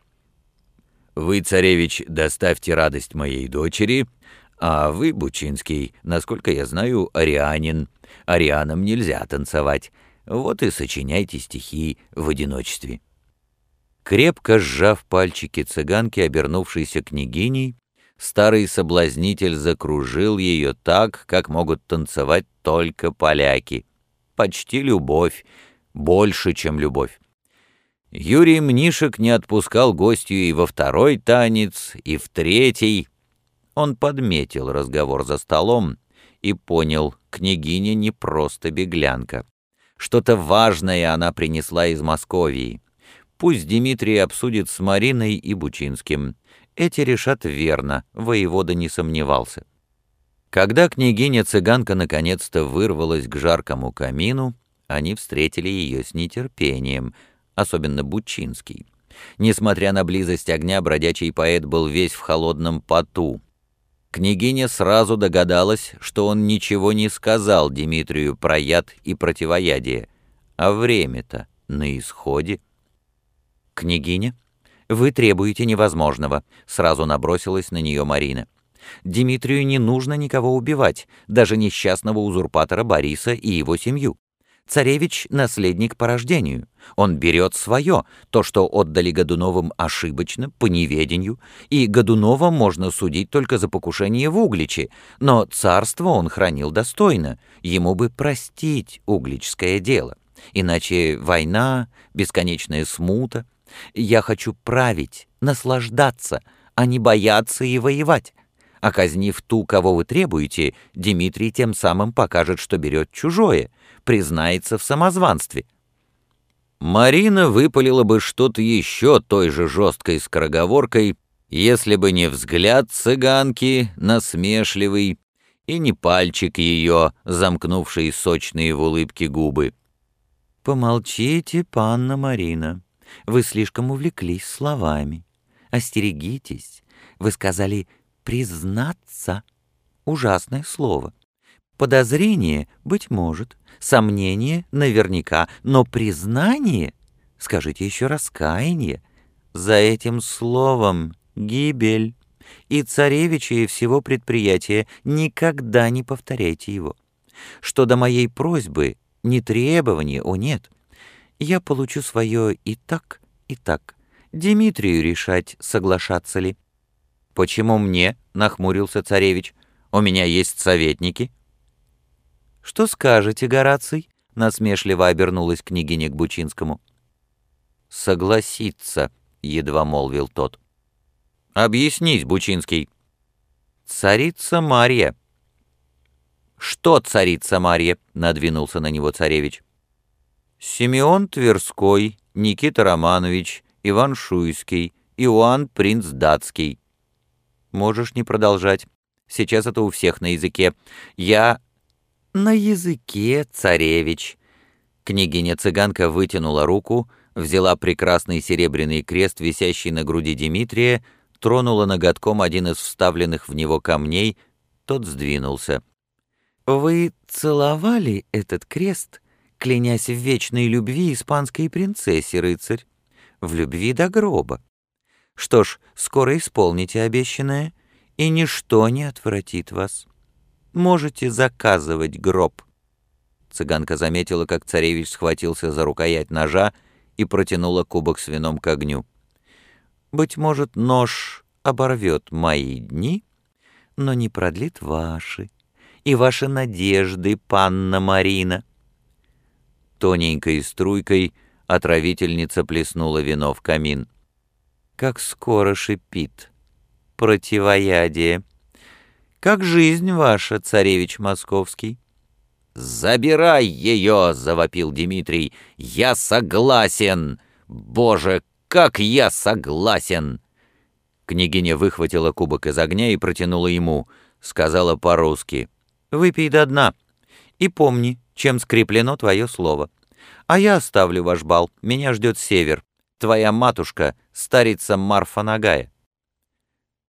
Вы, царевич, доставьте радость моей дочери, а вы, Бучинский, насколько я знаю, арианин, арианам нельзя танцевать. Вот и сочиняйте стихи в одиночестве». Крепко сжав пальчики цыганки, обернувшейся княгиней, старый соблазнитель закружил ее так, как могут танцевать только поляки. Почти любовь, больше, чем любовь. Юрий Мнишек не отпускал гостью и во второй танец, и в третий. Он подметил разговор за столом, и понял, княгиня не просто беглянка. Что-то важное она принесла из Московии. Пусть Дмитрий обсудит с Мариной и Бучинским. Эти решат верно, воевода не сомневался. Когда княгиня-цыганка наконец-то вырвалась к жаркому камину, они встретили ее с нетерпением, особенно Бучинский. Несмотря на близость огня, бродячий поэт был весь в холодном поту. Княгиня сразу догадалась, что он ничего не сказал Дмитрию про яд и противоядие, а время-то на исходе. «Княгиня, вы требуете невозможного», — сразу набросилась на нее Марина. «Дмитрию не нужно никого убивать, даже несчастного узурпатора Бориса и его семью. Царевич — наследник по рождению. Он берет свое, то, что отдали Годуновым ошибочно, по неведению, и Годунова можно судить только за покушение в Угличе, но царство он хранил достойно, ему бы простить угличское дело. Иначе война, бесконечная смута. Я хочу править, наслаждаться, а не бояться и воевать. А казнив ту, кого вы требуете, Дмитрий тем самым покажет, что берет чужое — признается в самозванстве. Марина выпалила бы что-то еще той же жесткой скороговоркой, если бы не взгляд цыганки, насмешливый, и не пальчик ее, замкнувший сочные в улыбке губы. «Помолчите, панна Марина, вы слишком увлеклись словами. Остерегитесь, вы сказали «признаться». Ужасное слово. Подозрение, быть может, сомнение наверняка, но признание, скажите еще раскаяние, за этим словом гибель. И царевича и всего предприятия никогда не повторяйте его. Что до моей просьбы, не требования, о нет. Я получу свое и так, и так. Дмитрию решать, соглашаться ли». «Почему мне?» — нахмурился царевич. «У меня есть советники». «Что скажете, Гораций?» — насмешливо обернулась княгиня к Бучинскому. «Согласиться», — едва молвил тот. «Объяснись, Бучинский». «Царица Марья». «Что царица Марья?» — надвинулся на него царевич. «Симеон Тверской, Никита Романович, Иван Шуйский, Иоанн Принц Датский». «Можешь не продолжать. Сейчас это у всех на языке. Я...» «На языке, царевич». Княгиня-цыганка вытянула руку, взяла прекрасный серебряный крест, висящий на груди Дмитрия, тронула ноготком один из вставленных в него камней, тот сдвинулся. «Вы целовали этот крест, клянясь в вечной любви испанской принцессе, рыцарь? В любви до гроба. Что ж, скоро исполните обещанное, и ничто не отвратит вас. Можете заказывать гроб». Цыганка заметила, как царевич схватился за рукоять ножа и протянула кубок с вином к огню. «Быть может, нож оборвет мои дни, но не продлит ваши, и ваши надежды, панна Марина». Тоненькой струйкой отравительница плеснула вино в камин. «Как скоро шипит! Противоядие! Как жизнь ваша, царевич московский!» «Забирай ее!» — завопил Дмитрий. «Я согласен! Боже, как я согласен!» Княгиня выхватила кубок из огня и протянула ему. Сказала по-русски. «Выпей до дна. И помни, чем скреплено твое слово. А я оставлю ваш бал. Меня ждет север. Твоя матушка, старица Марфа Нагая».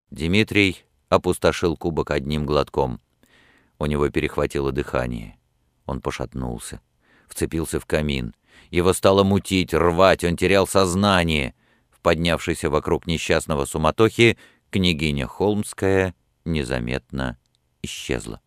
Дмитрий опустошил кубок одним глотком. У него перехватило дыхание. Он пошатнулся, вцепился в камин. Его стало мутить, рвать, он терял сознание. В поднявшейся вокруг несчастного суматохи княгиня Холмская незаметно исчезла.